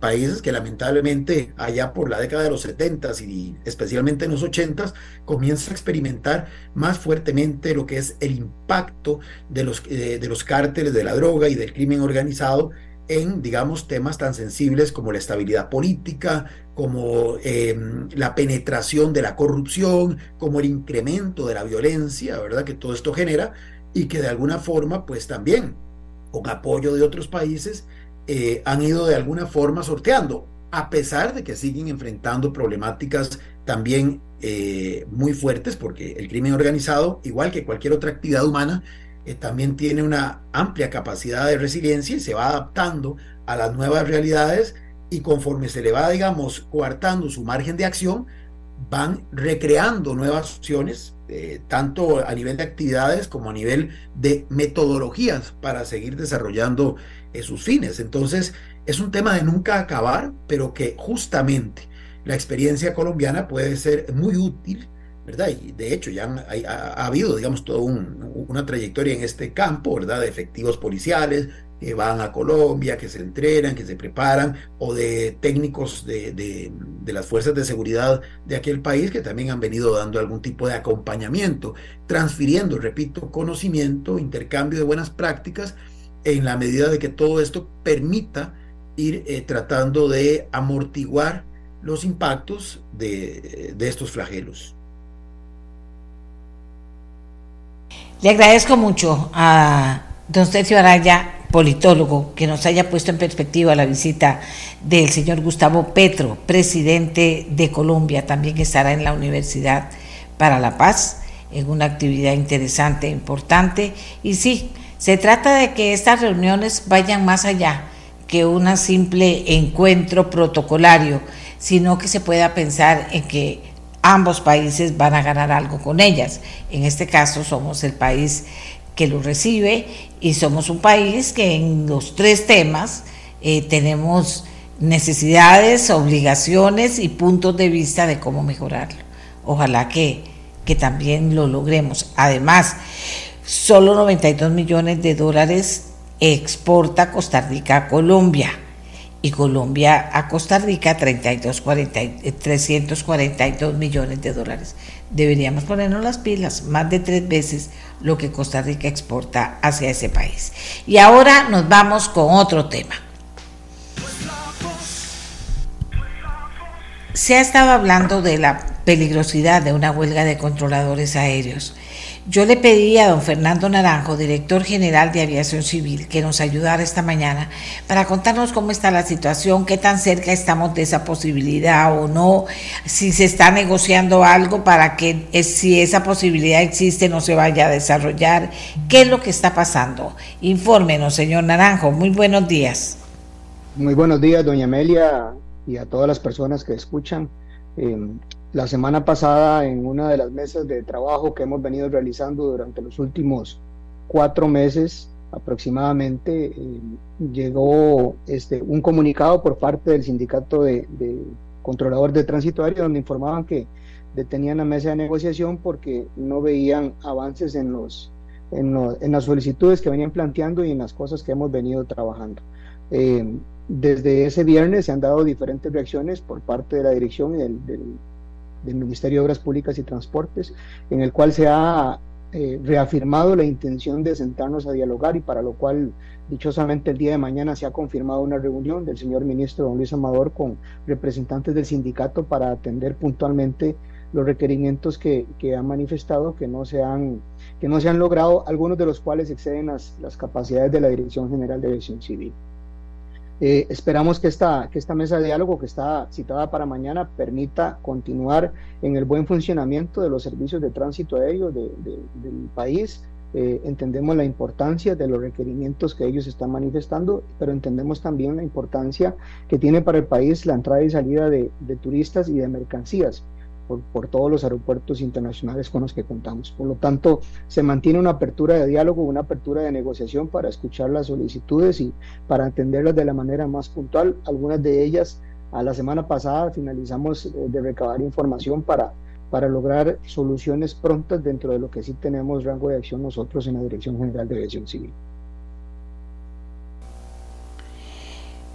países que lamentablemente allá por la década de los 70 y especialmente en los 80 comienza a experimentar más fuertemente lo que es el impacto de los, eh, de los cárteles de la droga y del crimen organizado en, digamos, temas tan sensibles como la estabilidad política, como em, la penetración de la corrupción, como el incremento de la violencia, ¿verdad? Que todo esto genera y que de alguna forma, pues también, con apoyo de otros países, eh, han ido de alguna forma sorteando, a pesar de que siguen enfrentando problemáticas también eh, muy fuertes, porque el crimen organizado, igual que cualquier otra actividad humana, eh, también tiene una amplia capacidad de resiliencia y se va adaptando a las nuevas realidades y conforme se le va, digamos, coartando su margen de acción, van recreando nuevas opciones, eh, tanto a nivel de actividades como a nivel de metodologías para seguir desarrollando eh, sus fines. Entonces, es un tema de nunca acabar, pero que justamente la experiencia colombiana puede ser muy útil, ¿verdad? Y de hecho ya ha, habido, digamos, toda una trayectoria en este campo, ¿verdad? De efectivos policiales, que van a Colombia, que se entrenan, que se preparan, o de técnicos de, de, las fuerzas de seguridad de aquel país que también han venido dando algún tipo de acompañamiento, transfiriendo, repito, conocimiento, intercambio de buenas prácticas, en la medida de que todo esto permita ir eh, tratando de amortiguar los impactos de, de estos flagelos. Le agradezco mucho a don Sergio Araya politólogo, que nos haya puesto en perspectiva la visita del señor Gustavo Petro, presidente de Colombia, también estará en la Universidad para la Paz, en una actividad interesante, importante. Y sí, se trata de que estas reuniones vayan más allá que un simple encuentro protocolario, sino que se pueda pensar en que ambos países van a ganar algo con ellas. En este caso somos el país que lo recibe y somos un país que en los tres temas eh, tenemos necesidades, obligaciones y puntos de vista de cómo mejorarlo. Ojalá que, que también lo logremos. Además, solo 92 millones de dólares exporta Costa Rica a Colombia y Colombia a Costa Rica 32, 40, 342 millones de dólares. Deberíamos ponernos las pilas, más de tres veces lo que Costa Rica exporta hacia ese país. Y ahora nos vamos con otro tema. Se ha estado hablando de la peligrosidad de una huelga de controladores aéreos. Yo le pedí a don Fernando Naranjo, director general de Aviación Civil, que nos ayudara esta mañana para contarnos cómo está la situación, qué tan cerca estamos de esa posibilidad o no, si se está negociando algo para que si esa posibilidad existe no se vaya a desarrollar, qué es lo que está pasando. Infórmenos, señor Naranjo. Muy buenos días. Muy buenos días, doña Amelia, y a todas las personas que escuchan. Eh, la semana pasada, en una de las mesas de trabajo que hemos venido realizando durante los últimos cuatro meses aproximadamente, eh, llegó este, un comunicado por parte del sindicato de, controladores de tránsito aéreo donde informaban que detenían la mesa de negociación porque no veían avances en, los, en, las solicitudes que venían planteando y en las cosas que hemos venido trabajando. Eh, desde ese viernes se han dado diferentes reacciones por parte de la dirección y del, Ministerio de Obras Públicas y Transportes, en el cual se ha eh, reafirmado la intención de sentarnos a dialogar y para lo cual dichosamente el día de mañana se ha confirmado una reunión del señor ministro don Luis Amador con representantes del sindicato para atender puntualmente los requerimientos que, que han manifestado que no se han que no se han logrado, algunos de los cuales exceden las, las capacidades de la Dirección General de Aviación Civil. Eh, esperamos que esta, que esta mesa de diálogo que está citada para mañana permita continuar en el buen funcionamiento de los servicios de tránsito aéreo de, del país. Eh, entendemos la importancia de los requerimientos que ellos están manifestando, pero entendemos también la importancia que tiene para el país la entrada y salida de turistas y de mercancías por, todos los aeropuertos internacionales con los que contamos. Por lo tanto, se mantiene una apertura de diálogo, una apertura de negociación para escuchar las solicitudes y para atenderlas de la manera más puntual. Algunas de ellas, a la semana pasada finalizamos eh, de recabar información para, para lograr soluciones prontas dentro de lo que sí tenemos rango de acción nosotros en la Dirección General de Aviación Civil.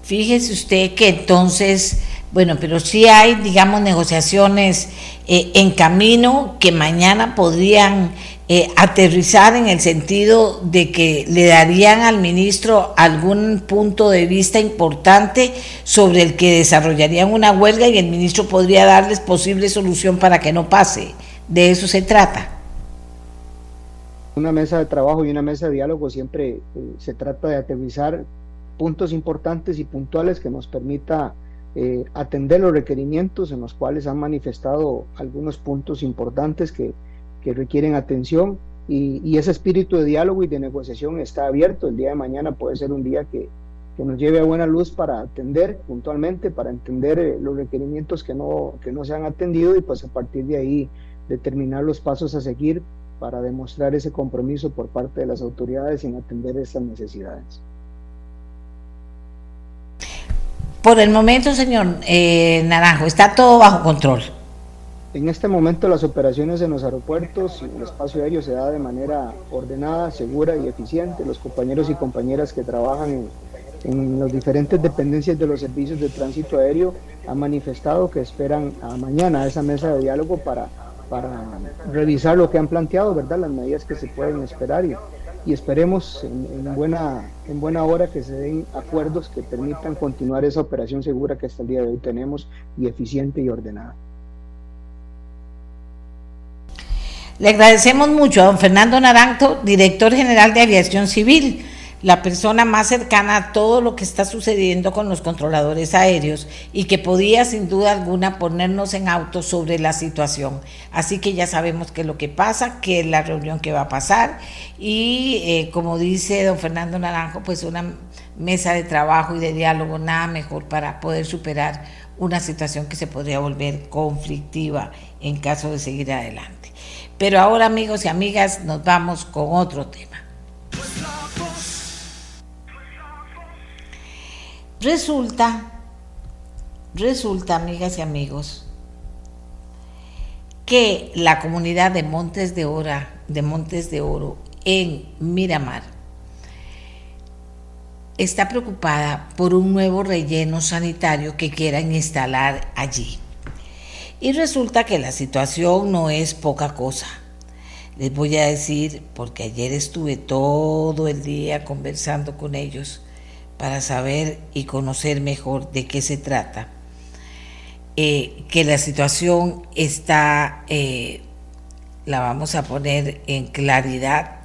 Fíjese usted que entonces, bueno, pero sí hay, digamos, negociaciones eh, en camino que mañana podrían eh, aterrizar en el sentido de que le darían al ministro algún punto de vista importante sobre el que desarrollarían una huelga y el ministro podría darles posible solución para que no pase. De eso se trata. Una mesa de trabajo y una mesa de diálogo siempre eh, se trata de aterrizar puntos importantes y puntuales que nos permita eh, atender los requerimientos en los cuales han manifestado algunos puntos importantes que, que requieren atención y, ese espíritu de diálogo y de negociación está abierto. El día de mañana puede ser un día que, que nos lleve a buena luz para atender puntualmente, para entender eh, los requerimientos que no, que no se han atendido y pues a partir de ahí determinar los pasos a seguir para demostrar ese compromiso por parte de las autoridades en atender estas necesidades. Por el momento, señor eh, Naranjo, está todo bajo control. En este momento las operaciones en los aeropuertos y el espacio aéreo se da de manera ordenada, segura y eficiente. Los compañeros y compañeras que trabajan en, las diferentes dependencias de los servicios de tránsito aéreo han manifestado que esperan a mañana esa mesa de diálogo para revisar lo que han planteado, ¿verdad? Las medidas que se pueden esperar y, y esperemos en, buena, en buena hora que se den acuerdos que permitan continuar esa operación segura que hasta el día de hoy tenemos y eficiente y ordenada. Le agradecemos mucho a don Fernando Naranjo, director general de Aviación Civil la persona más cercana a todo lo que está sucediendo con los controladores aéreos y que podía sin duda alguna ponernos en auto sobre la situación. Así que ya sabemos qué es lo que pasa, qué es la reunión que va a pasar y eh, como dice don Fernando Naranjo, pues una mesa de trabajo y de diálogo nada mejor para poder superar una situación que se podría volver conflictiva en caso de seguir adelante. Pero ahora amigos y amigas nos vamos con otro tema. Resulta, resulta, amigas y amigos, que la comunidad de Montes de Oro, de Montes de Oro en Miramar está preocupada por un nuevo relleno sanitario que quieran instalar allí. Y resulta que la situación no es poca cosa. Les voy a decir, porque ayer estuve todo el día conversando con ellos, para saber y conocer mejor de qué se trata. Eh, que la situación está, eh, la vamos a poner en claridad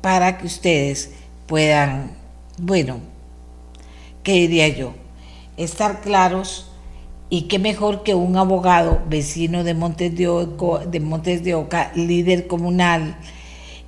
para que ustedes puedan, bueno, ¿qué diría yo? Estar claros y qué mejor que un abogado vecino de Montes de, Oca, líder comunal,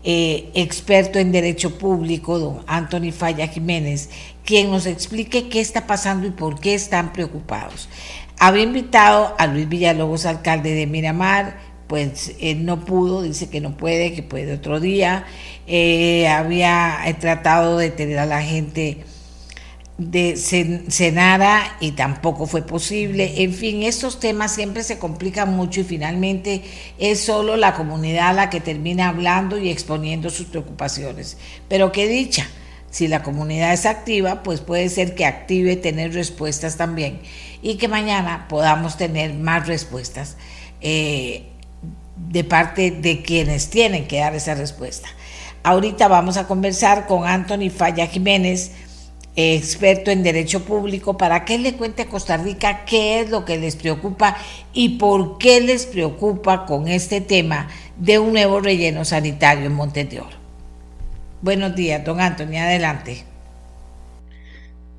eh, experto en derecho público, don Anthony Falla Jiménez, quien nos explique qué está pasando y por qué están preocupados. Había invitado a Luis Villalobos, alcalde de Miramar, pues él no pudo, dice que no puede, que puede otro día. Eh, había tratado de tener a la gente de Senara y tampoco fue posible. En fin, estos temas siempre se complican mucho y finalmente es solo la comunidad la que termina hablando y exponiendo sus preocupaciones. Pero qué dicha si la comunidad es activa, pues puede ser que active tener respuestas también y que mañana podamos tener más respuestas eh, de parte de quienes tienen que dar esa respuesta. Ahorita vamos a conversar con Anthony Falla Jiménez, experto en derecho público, para que le cuente a Costa Rica qué es lo que les preocupa y por qué les preocupa con este tema de un nuevo relleno sanitario en Montes de Oro. Buenos días, don Antonio, adelante.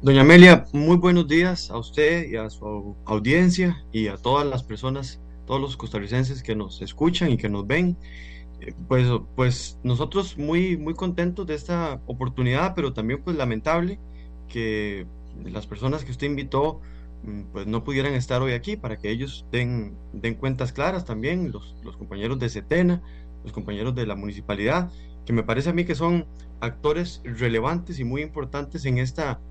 Doña Amelia, muy buenos días a usted y a su audiencia y a todas las personas, todos los costarricenses que nos escuchan y que nos ven. Eh, pues, pues nosotros muy, muy contentos de esta oportunidad, pero también pues lamentable que las personas que usted invitó mm, pues no pudieran estar hoy aquí para que ellos den, den cuentas claras también, los, los compañeros de Setena, los compañeros de la municipalidad, que me parece a mí que son actores relevantes y muy importantes en, esta,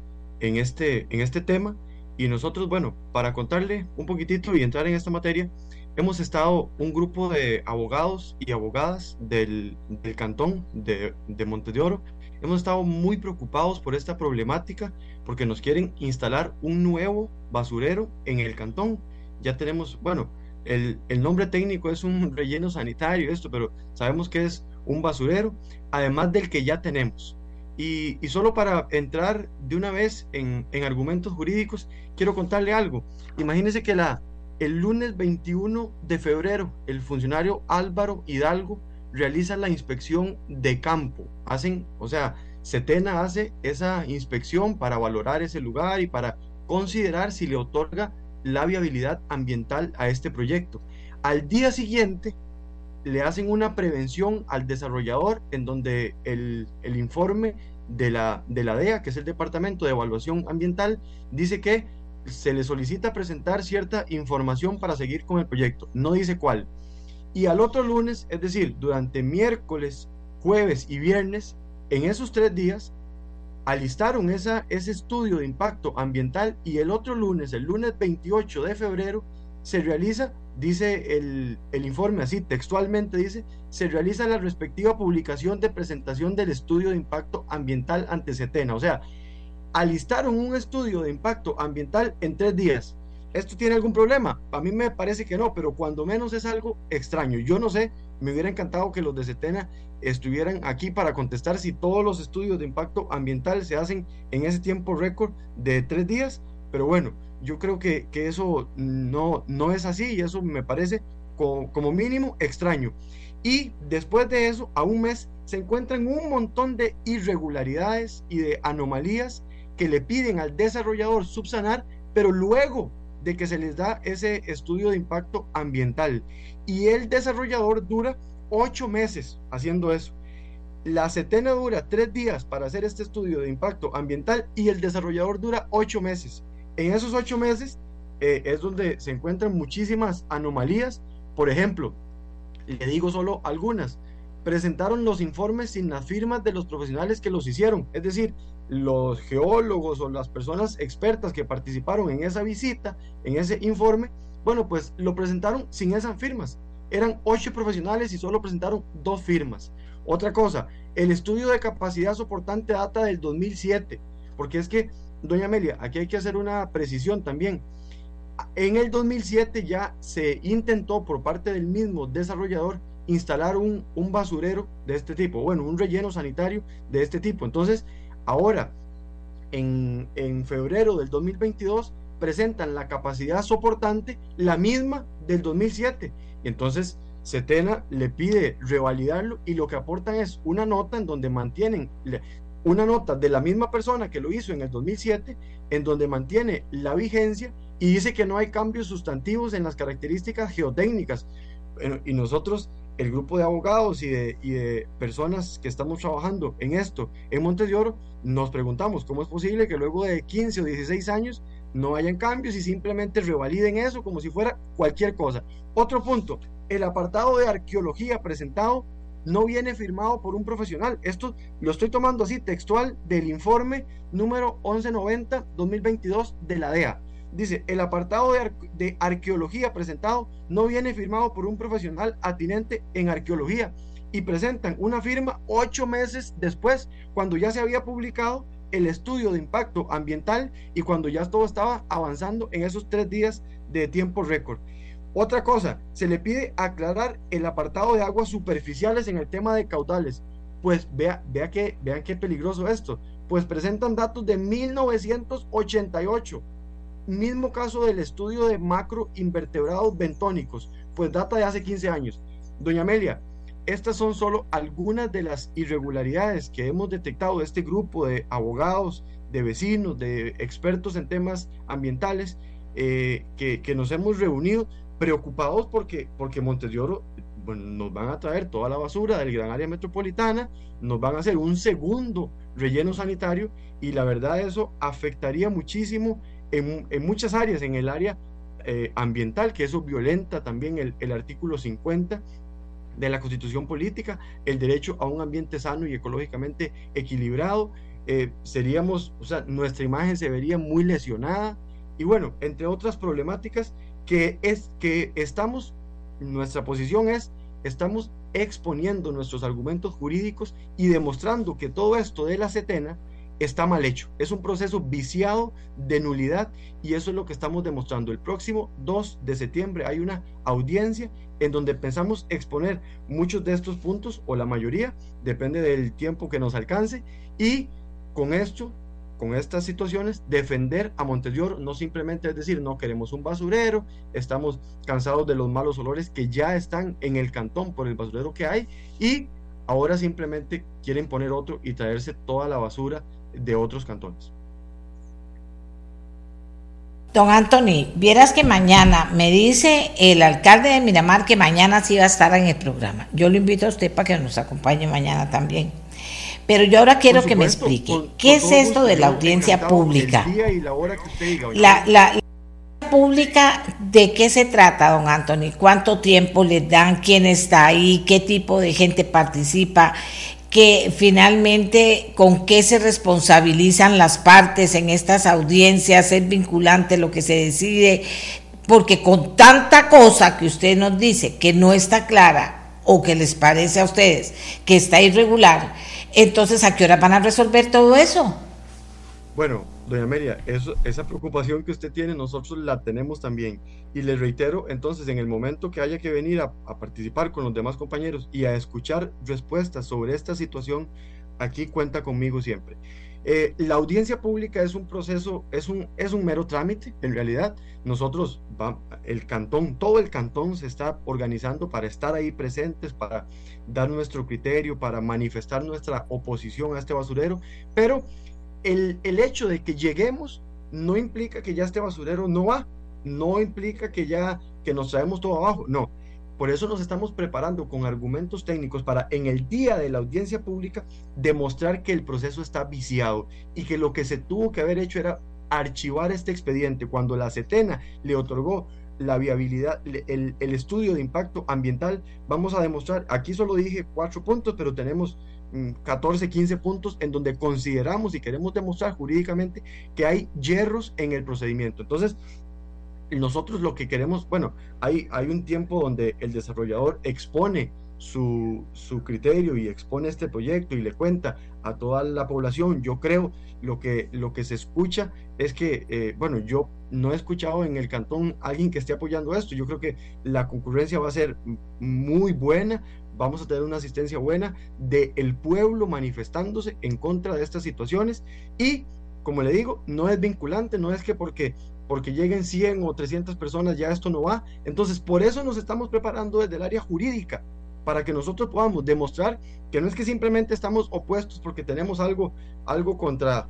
en, este, en este tema. Y nosotros, bueno, para contarle un poquitito y entrar en esta materia, hemos estado un grupo de abogados y abogadas del, del cantón de, de Monte de Oro hemos estado muy preocupados por esta problemática porque nos quieren instalar un nuevo basurero en el cantón. Ya tenemos, bueno, el, el, nombre técnico es un relleno sanitario, esto, pero sabemos que es un basurero, además del que ya tenemos. Y, y solo para entrar de una vez en, en, argumentos jurídicos, quiero contarle algo. Imagínense que la, el lunes 21 de febrero, el funcionario Álvaro Hidalgo realiza la inspección de campo. Hacen, o sea, Setena hace esa inspección para valorar ese lugar y para considerar si le otorga la viabilidad ambiental a este proyecto. Al día siguiente le hacen una prevención al desarrollador en donde el, el informe de la, de la DEA, que es el Departamento de Evaluación Ambiental, dice que se le solicita presentar cierta información para seguir con el proyecto. No dice cuál. Y al otro lunes, es decir, durante miércoles, jueves y viernes, en esos tres días, alistaron esa, ese estudio de impacto ambiental y el otro lunes, el lunes 28 de febrero, se realiza, dice el, el, informe así textualmente, dice, se realiza la respectiva publicación de presentación del estudio de impacto ambiental ante Setena. O sea, alistaron un estudio de impacto ambiental en tres días. ¿Esto tiene algún problema? A mí me parece que no, pero cuando menos es algo extraño. Yo no sé, me hubiera encantado que los de Setena estuvieran aquí para contestar si todos los estudios de impacto ambiental se hacen en ese tiempo récord de tres días, pero bueno, yo creo que, que eso no, no es así y eso me parece como, mínimo extraño. Y después de eso, a un mes, se encuentran un montón de irregularidades y de anomalías que le piden al desarrollador subsanar, pero luego de que se les da ese estudio de impacto ambiental. Y el desarrollador dura ocho meses haciendo eso. La setena dura tres días para hacer este estudio de impacto ambiental y el desarrollador dura ocho meses. En esos ocho meses eh, es donde se encuentran muchísimas anomalías. Por ejemplo, le digo solo algunas. Presentaron los informes sin las firmas de los profesionales que los hicieron. Es decir, los geólogos o las personas expertas que participaron en esa visita, en ese informe, bueno, pues lo presentaron sin esas firmas. Eran ocho profesionales y solo presentaron dos firmas. Otra cosa, el estudio de capacidad soportante data del 2007, porque es que, doña Amelia, aquí hay que hacer una precisión también. En el 2007 ya se intentó por parte del mismo desarrollador instalar un, un basurero de este tipo, bueno, un relleno sanitario de este tipo. Entonces, Ahora, en, febrero del 2022, presentan la capacidad soportante, la misma del 2007. Y entonces, Setena le pide revalidarlo y lo que aportan es una nota en donde mantienen una nota de la misma persona que lo hizo en el 2007, en donde mantiene la vigencia y dice que no hay cambios sustantivos en las características geotécnicas. y nosotros el grupo de abogados y de, personas que estamos trabajando en esto en Montes de Oro, nos preguntamos cómo es posible que luego de 15 o 16 años no hayan cambios y simplemente revaliden eso como si fuera cualquier cosa. Otro punto, el apartado de arqueología presentado no viene firmado por un profesional. Esto lo estoy tomando así textual del informe número 1190-2022 de la DEA. Dice, el apartado de, arqueología presentado no viene firmado por un profesional atinente en arqueología. y presentan una firma ocho meses después, cuando ya se había publicado el estudio de impacto ambiental y cuando ya todo estaba avanzando en esos tres días de tiempo récord. Otra cosa, se le pide aclarar el apartado de aguas superficiales en el tema de caudales. Pues vea, vea que, vean qué peligroso esto. Pues presentan datos de 1988. Mismo caso del estudio de macro invertebrados bentónicos, pues data de hace 15 años. Doña Amelia, estas son solo algunas de las irregularidades que hemos detectado de este grupo de abogados, de vecinos, de expertos en temas ambientales eh, que, nos hemos reunido preocupados porque, porque Montes de Oro bueno, nos van a traer toda la basura del gran área metropolitana, nos van a hacer un segundo relleno sanitario y la verdad eso afectaría muchísimo en, muchas áreas, en el área eh, ambiental, que eso violenta también el, el artículo 50 de la constitución política, el derecho a un ambiente sano y ecológicamente equilibrado. Eh, seríamos, o sea, nuestra imagen se vería muy lesionada y bueno, entre otras problemáticas que es que estamos, nuestra posición es, estamos exponiendo nuestros argumentos jurídicos y demostrando que todo esto de la setena está mal hecho. Es un proceso viciado de nulidad y eso es lo que estamos demostrando. El próximo 2 de septiembre hay una audiencia en donde pensamos exponer muchos de estos puntos o la mayoría, depende del tiempo que nos alcance y con esto con estas situaciones, defender a Montedior no simplemente es decir, no queremos un basurero, estamos cansados de los malos olores que ya están en el cantón por el basurero que hay y ahora simplemente quieren poner otro y traerse toda la basura de otros cantones. Don Anthony, vieras que mañana me dice el alcalde de Miramar que mañana sí va a estar en el programa. Yo lo invito a usted para que nos acompañe mañana también. Pero yo ahora quiero que me explique, ¿qué es esto de la audiencia pública? La, la, la, pública, ¿de qué se trata, don Anthony? ¿Cuánto tiempo le dan? ¿Quién está ahí? ¿Qué tipo de gente participa? que finalmente con qué se responsabilizan las partes en estas audiencias, es vinculante lo que se decide, porque con tanta cosa que usted nos dice que no está clara o que les parece a ustedes que está irregular, entonces ¿a qué hora van a resolver todo eso? Bueno, doña Amelia, eso, esa preocupación que usted tiene, nosotros la tenemos también. Y le reitero, entonces, en el momento que haya que venir a, participar con los demás compañeros y a escuchar respuestas sobre esta situación, aquí cuenta conmigo siempre. Eh, la audiencia pública es un proceso, es un, es un mero trámite, en realidad. Nosotros, el cantón, todo el cantón se está organizando para estar ahí presentes, para dar nuestro criterio, para manifestar nuestra oposición a este basurero, pero el, hecho de que lleguemos no implica que ya este basurero no va, no implica que ya que nos traemos todo abajo, no. Por eso nos estamos preparando con argumentos técnicos para en el día de la audiencia pública demostrar que el proceso está viciado y que lo que se tuvo que haber hecho era archivar este expediente cuando la CETENA le otorgó la viabilidad, el, el estudio de impacto ambiental. Vamos a demostrar, aquí solo dije cuatro puntos, pero tenemos 14, mm, 15 puntos en donde consideramos y queremos demostrar jurídicamente que hay hierros en el procedimiento. Entonces, nosotros lo que queremos, bueno, hay, hay un tiempo donde el desarrollador expone su, su, criterio y expone este proyecto y le cuenta a toda la población. Yo creo lo que, lo que se escucha es que, eh, bueno, yo no he escuchado en el cantón alguien que esté apoyando esto. Yo creo que la concurrencia va a ser muy buena, vamos a tener una asistencia buena del el pueblo manifestándose en contra de estas situaciones y, como le digo, no es vinculante, no es que porque porque lleguen 100 o 300 personas ya esto no va. Entonces, por eso nos estamos preparando desde el área jurídica, para que nosotros podamos demostrar que no es que simplemente estamos opuestos porque tenemos algo, algo contra,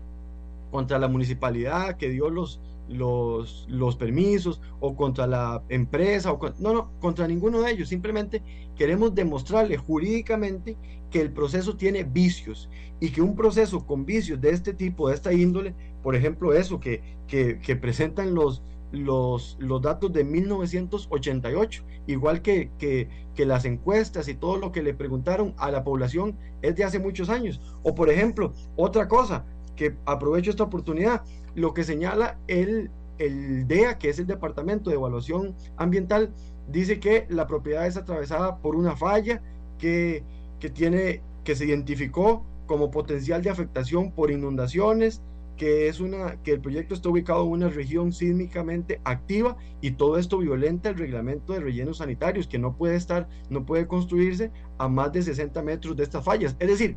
contra la municipalidad que dio los, los, los permisos o contra la empresa, o no, no, contra ninguno de ellos. Simplemente queremos demostrarle jurídicamente que el proceso tiene vicios y que un proceso con vicios de este tipo, de esta índole, por ejemplo, eso que, que, presentan los, los, los datos de 1988, igual que, que, que, las encuestas y todo lo que le preguntaron a la población es de hace muchos años. O por ejemplo, otra cosa, que aprovecho esta oportunidad, lo que señala el, el DEA, que es el Departamento de Evaluación Ambiental, dice que la propiedad es atravesada por una falla, que, que tiene que se identificó como potencial de afectación por inundaciones, que es una que el proyecto está ubicado en una región sísmicamente activa y todo esto violenta el reglamento de rellenos sanitarios que no puede estar no puede construirse a más de 60 metros de estas fallas es decir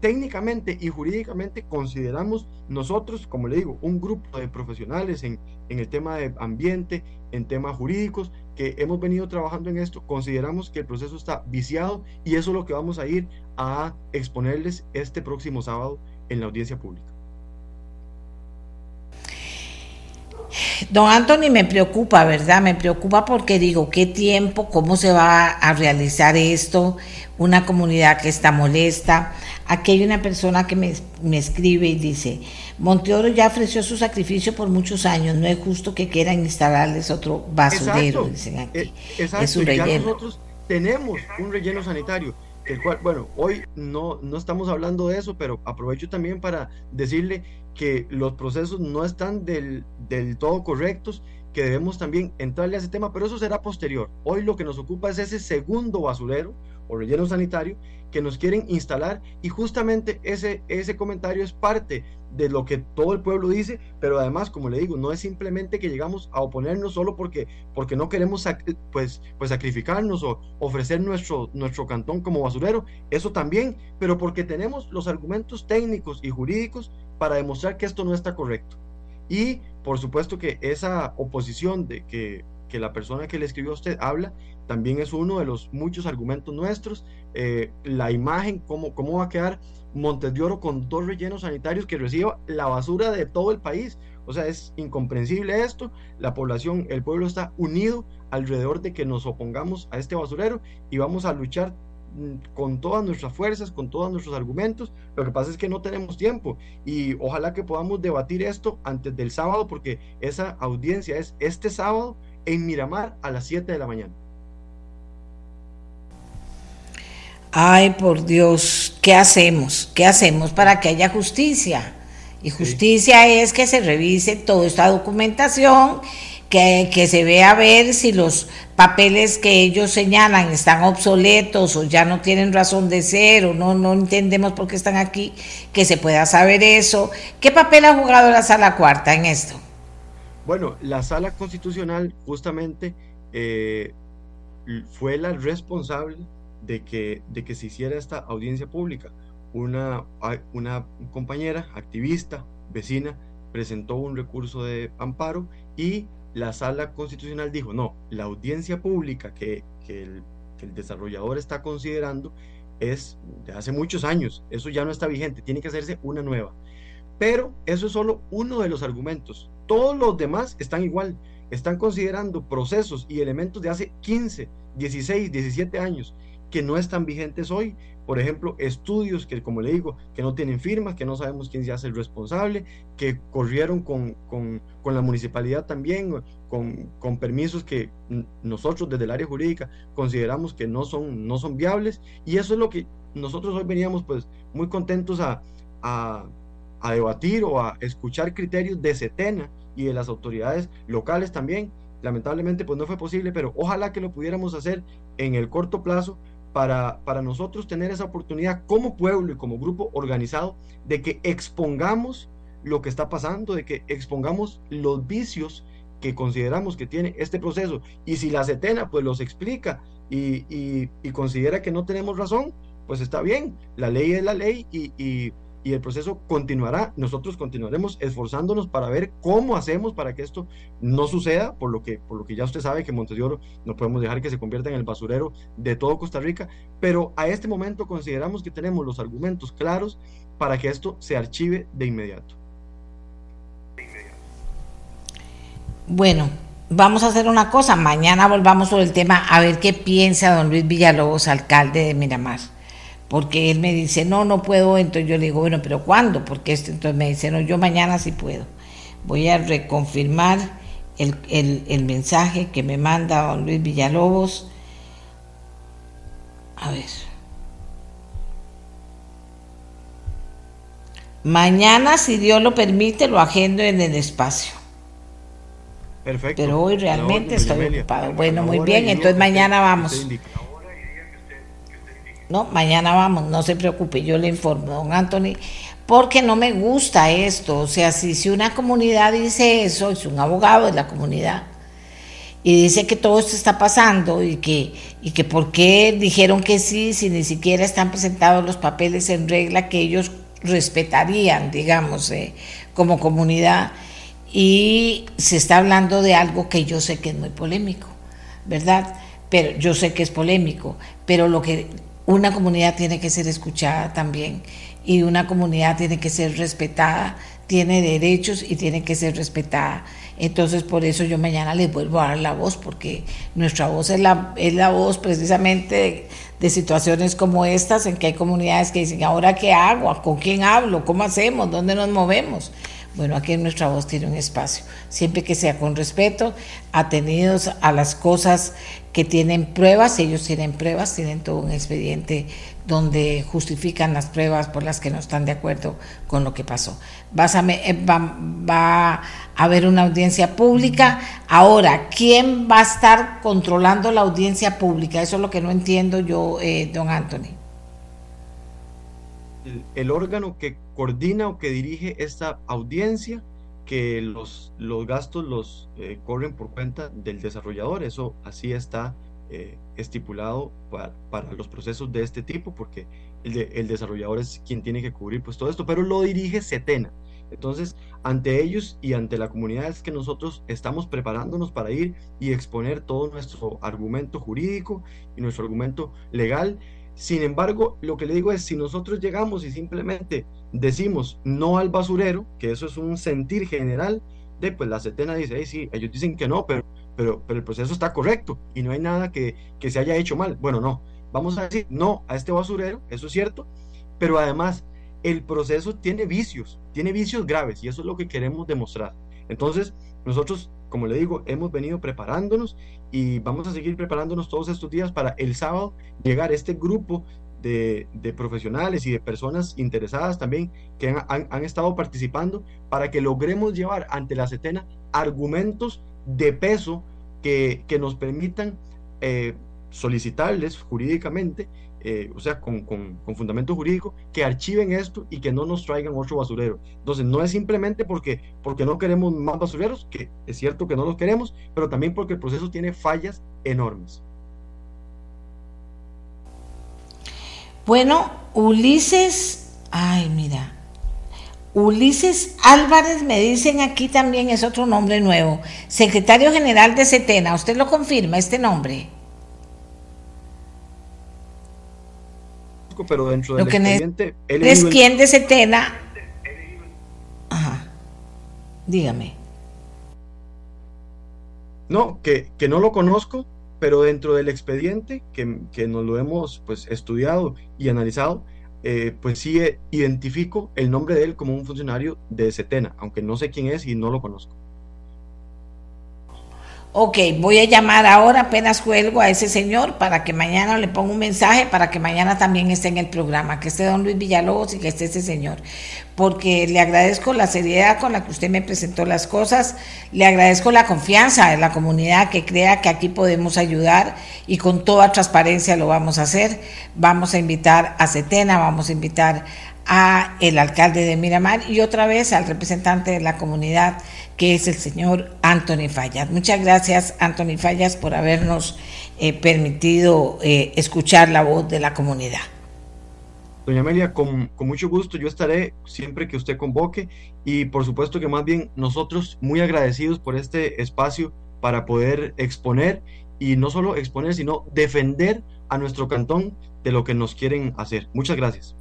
técnicamente y jurídicamente consideramos nosotros, como le digo, un grupo de profesionales en, en, el tema de ambiente, en temas jurídicos, que hemos venido trabajando en esto, consideramos que el proceso está viciado y eso es lo que vamos a ir a exponerles este próximo sábado en la audiencia pública. Don Anthony, me preocupa, ¿verdad? Me preocupa porque digo, ¿qué tiempo? ¿Cómo se va a realizar esto? Una comunidad que está molesta. Aquí hay una persona que me, me escribe y dice, Monteoro ya ofreció su sacrificio por muchos años, no es justo que quieran instalarles otro basurero, exacto, dicen aquí. Eh, exacto, es un ya relleno. nosotros tenemos un relleno sanitario, el cual, bueno, hoy no, no estamos hablando de eso, pero aprovecho también para decirle que los procesos no están del, del todo correctos, que debemos también entrarle a ese tema, pero eso será posterior. Hoy lo que nos ocupa es ese segundo basurero o relleno sanitario que nos quieren instalar y justamente ese, ese comentario es parte de lo que todo el pueblo dice, pero además, como le digo, no es simplemente que llegamos a oponernos solo porque, porque no queremos pues, pues sacrificarnos o ofrecer nuestro, nuestro cantón como basurero, eso también, pero porque tenemos los argumentos técnicos y jurídicos para demostrar que esto no está correcto. Y por supuesto que esa oposición de que, que la persona que le escribió a usted habla, también es uno de los muchos argumentos nuestros. Eh, la imagen, cómo, cómo va a quedar Montes de Oro con dos rellenos sanitarios que reciba la basura de todo el país. O sea, es incomprensible esto. La población, el pueblo está unido alrededor de que nos opongamos a este basurero y vamos a luchar mm, con todas nuestras fuerzas, con todos nuestros argumentos. Lo que pasa es que no tenemos tiempo y ojalá que podamos debatir esto antes del sábado porque esa audiencia es este sábado en Miramar a las 7 de la mañana. Ay, por Dios, ¿qué hacemos? ¿Qué hacemos para que haya justicia? Y justicia sí. es que se revise toda esta documentación, que, que, se vea a ver si los papeles que ellos señalan están obsoletos o ya no tienen razón de ser o no, no entendemos por qué están aquí, que se pueda saber eso. ¿Qué papel ha jugado la sala cuarta en esto? Bueno, la sala constitucional justamente eh, fue la responsable de que, de que se hiciera esta audiencia pública. Una, una compañera, activista, vecina, presentó un recurso de amparo y la sala constitucional dijo, no, la audiencia pública que, que, el, que el desarrollador está considerando es de hace muchos años, eso ya no está vigente, tiene que hacerse una nueva. Pero eso es solo uno de los argumentos. Todos los demás están igual. Están considerando procesos y elementos de hace 15, 16, 17 años que no están vigentes hoy. Por ejemplo, estudios que, como le digo, que no tienen firmas, que no sabemos quién se hace el responsable, que corrieron con, con, con la municipalidad también, con, con, permisos que nosotros desde el área jurídica consideramos que no son, no son viables. Y eso es lo que nosotros hoy veníamos pues muy contentos a, a, a debatir o a escuchar criterios de Setena y de las autoridades locales también. Lamentablemente pues no fue posible, pero ojalá que lo pudiéramos hacer en el corto plazo para, para nosotros tener esa oportunidad como pueblo y como grupo organizado de que expongamos lo que está pasando, de que expongamos los vicios que consideramos que tiene este proceso. Y si la Setena pues los explica y, y, considera que no tenemos razón, pues está bien, la ley es la ley y, y, el proceso continuará. Nosotros continuaremos esforzándonos para ver cómo hacemos para que esto no suceda, por lo que, por lo que ya usted sabe que Montes de Oro no podemos dejar que se convierta en el basurero de todo Costa Rica, pero a este momento consideramos que tenemos los argumentos claros para que esto se archive de inmediato. Bueno, vamos a hacer una cosa. Mañana volvamos sobre el tema a ver qué piensa don Luis Villalobos, alcalde de Miramar. Porque él me dice, no, no puedo. Entonces yo le digo, bueno, pero ¿cuándo? Porque esto, entonces me dice, no, yo mañana sí puedo. Voy a reconfirmar el, el, el mensaje que me manda don Luis Villalobos. A ver. Mañana, si Dios lo permite, lo agendo en el espacio. Perfecto. Pero hoy realmente estoy ocupado. Bueno, muy bien, entonces mañana vamos. No, mañana vamos, no se preocupe, yo le informo, don Anthony, porque no me gusta esto. O sea, si, si una comunidad dice eso, es un abogado de la comunidad, y dice que todo esto está pasando y que, y que por qué dijeron que sí si ni siquiera están presentados los papeles en regla que ellos respetarían, digamos, eh, como comunidad. Y se está hablando de algo que yo sé que es muy polémico, ¿verdad? Pero yo sé que es polémico, pero lo que una comunidad tiene que ser escuchada también y una comunidad tiene que ser respetada, tiene derechos y tiene que ser respetada. Entonces, por eso yo mañana les vuelvo a dar la voz, porque nuestra voz es la, es la voz precisamente de, situaciones como estas, en que hay comunidades que dicen, ¿ahora qué hago? ¿Con quién hablo? ¿Cómo hacemos? ¿Dónde nos movemos? Bueno, aquí nuestra voz tiene un espacio, siempre que sea con respeto, atenidos a las cosas que tienen pruebas, ellos tienen pruebas, tienen todo un expediente donde justifican las pruebas por las que no están de acuerdo con lo que pasó. Eh, va, a haber una audiencia pública. Ahora, ¿quién va a estar controlando la audiencia pública? Eso es lo que no entiendo yo, eh, don Anthony. El, órgano que coordina o que dirige esta audiencia, que los, los gastos los eh, corren por cuenta del desarrollador, eso así está eh, estipulado para, los procesos de este tipo, porque el, el, desarrollador es quien tiene que cubrir pues todo esto, pero lo dirige Setena. Entonces, ante ellos y ante la comunidad es que nosotros estamos preparándonos para ir y exponer todo nuestro argumento jurídico y nuestro argumento legal. Sin embargo, lo que le digo es, si nosotros llegamos y simplemente decimos no al basurero, que eso es un sentir general, de pues la Setena dice, sí, ellos dicen que no, pero pero, pero el proceso está correcto y no hay nada que, que se haya hecho mal. Bueno, no, vamos a decir no a este basurero, eso es cierto, pero además el proceso tiene vicios, tiene vicios graves y eso es lo que queremos demostrar. Entonces, nosotros, como le digo, hemos venido preparándonos y vamos a seguir preparándonos todos estos días para el sábado llegar este grupo de, profesionales y de personas interesadas también que han, estado participando para que logremos llevar ante la CETENA argumentos de peso que, que nos permitan eh, solicitarles jurídicamente, eh, o sea, con, con, fundamento jurídico, que archiven esto y que no nos traigan otro basurero. Entonces, no es simplemente porque, porque no queremos más basureros, que es cierto que no los queremos, pero también porque el proceso tiene fallas enormes. Bueno, Ulises, ay, mira, Ulises Álvarez, me dicen aquí también es otro nombre nuevo, secretario general de Setena. ¿Usted lo confirma este nombre? Pero dentro del expediente, ¿Es quién de Setena? Ajá. Dígame. No, que, que, no lo conozco, pero dentro del expediente que, que nos lo hemos pues estudiado y analizado, eh, pues sí eh, identifico el nombre de él como un funcionario de Setena, aunque no sé quién es y no lo conozco. Ok, voy a llamar ahora, apenas cuelgo a ese señor para que mañana le ponga un mensaje, para que mañana también esté en el programa, que esté don Luis Villalobos y que esté ese señor. Porque le agradezco la seriedad con la que usted me presentó las cosas, le agradezco la confianza de la comunidad que crea que aquí podemos ayudar y con toda transparencia lo vamos a hacer. Vamos a invitar a Setena, vamos a invitar a el alcalde de Miramar y otra vez al representante de la comunidad que es el señor Anthony Fallas. Muchas gracias, Anthony Fallas, por habernos eh, permitido eh, escuchar la voz de la comunidad. Doña Amelia, con, con, mucho gusto, yo estaré siempre que usted convoque y por supuesto que más bien nosotros muy agradecidos por este espacio para poder exponer y no solo exponer, sino defender a nuestro cantón de lo que nos quieren hacer. Muchas gracias.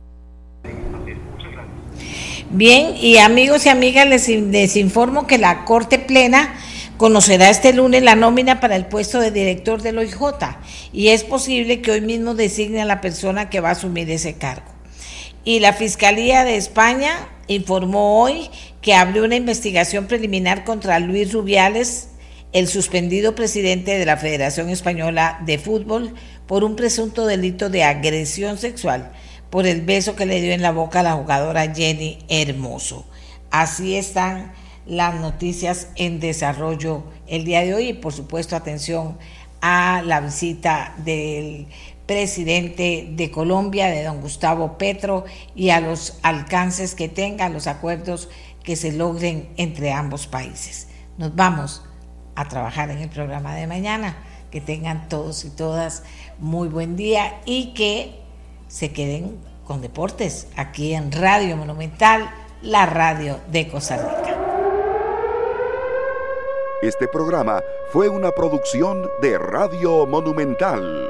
Bien, y amigos y amigas, les, informo que la Corte Plena conocerá este lunes la nómina para el puesto de director del OIJ y es posible que hoy mismo designe a la persona que va a asumir ese cargo. Y la Fiscalía de España informó hoy que abrió una investigación preliminar contra Luis Rubiales, el suspendido presidente de la Federación Española de Fútbol, por un presunto delito de agresión sexual por el beso que le dio en la boca a la jugadora Jenny Hermoso. Así están las noticias en desarrollo el día de hoy y por supuesto atención a la visita del presidente de Colombia, de don Gustavo Petro, y a los alcances que tenga, los acuerdos que se logren entre ambos países. Nos vamos a trabajar en el programa de mañana. Que tengan todos y todas muy buen día y que se queden con deportes aquí en Radio Monumental, la radio de Costa Rica. Este programa fue una producción de Radio Monumental.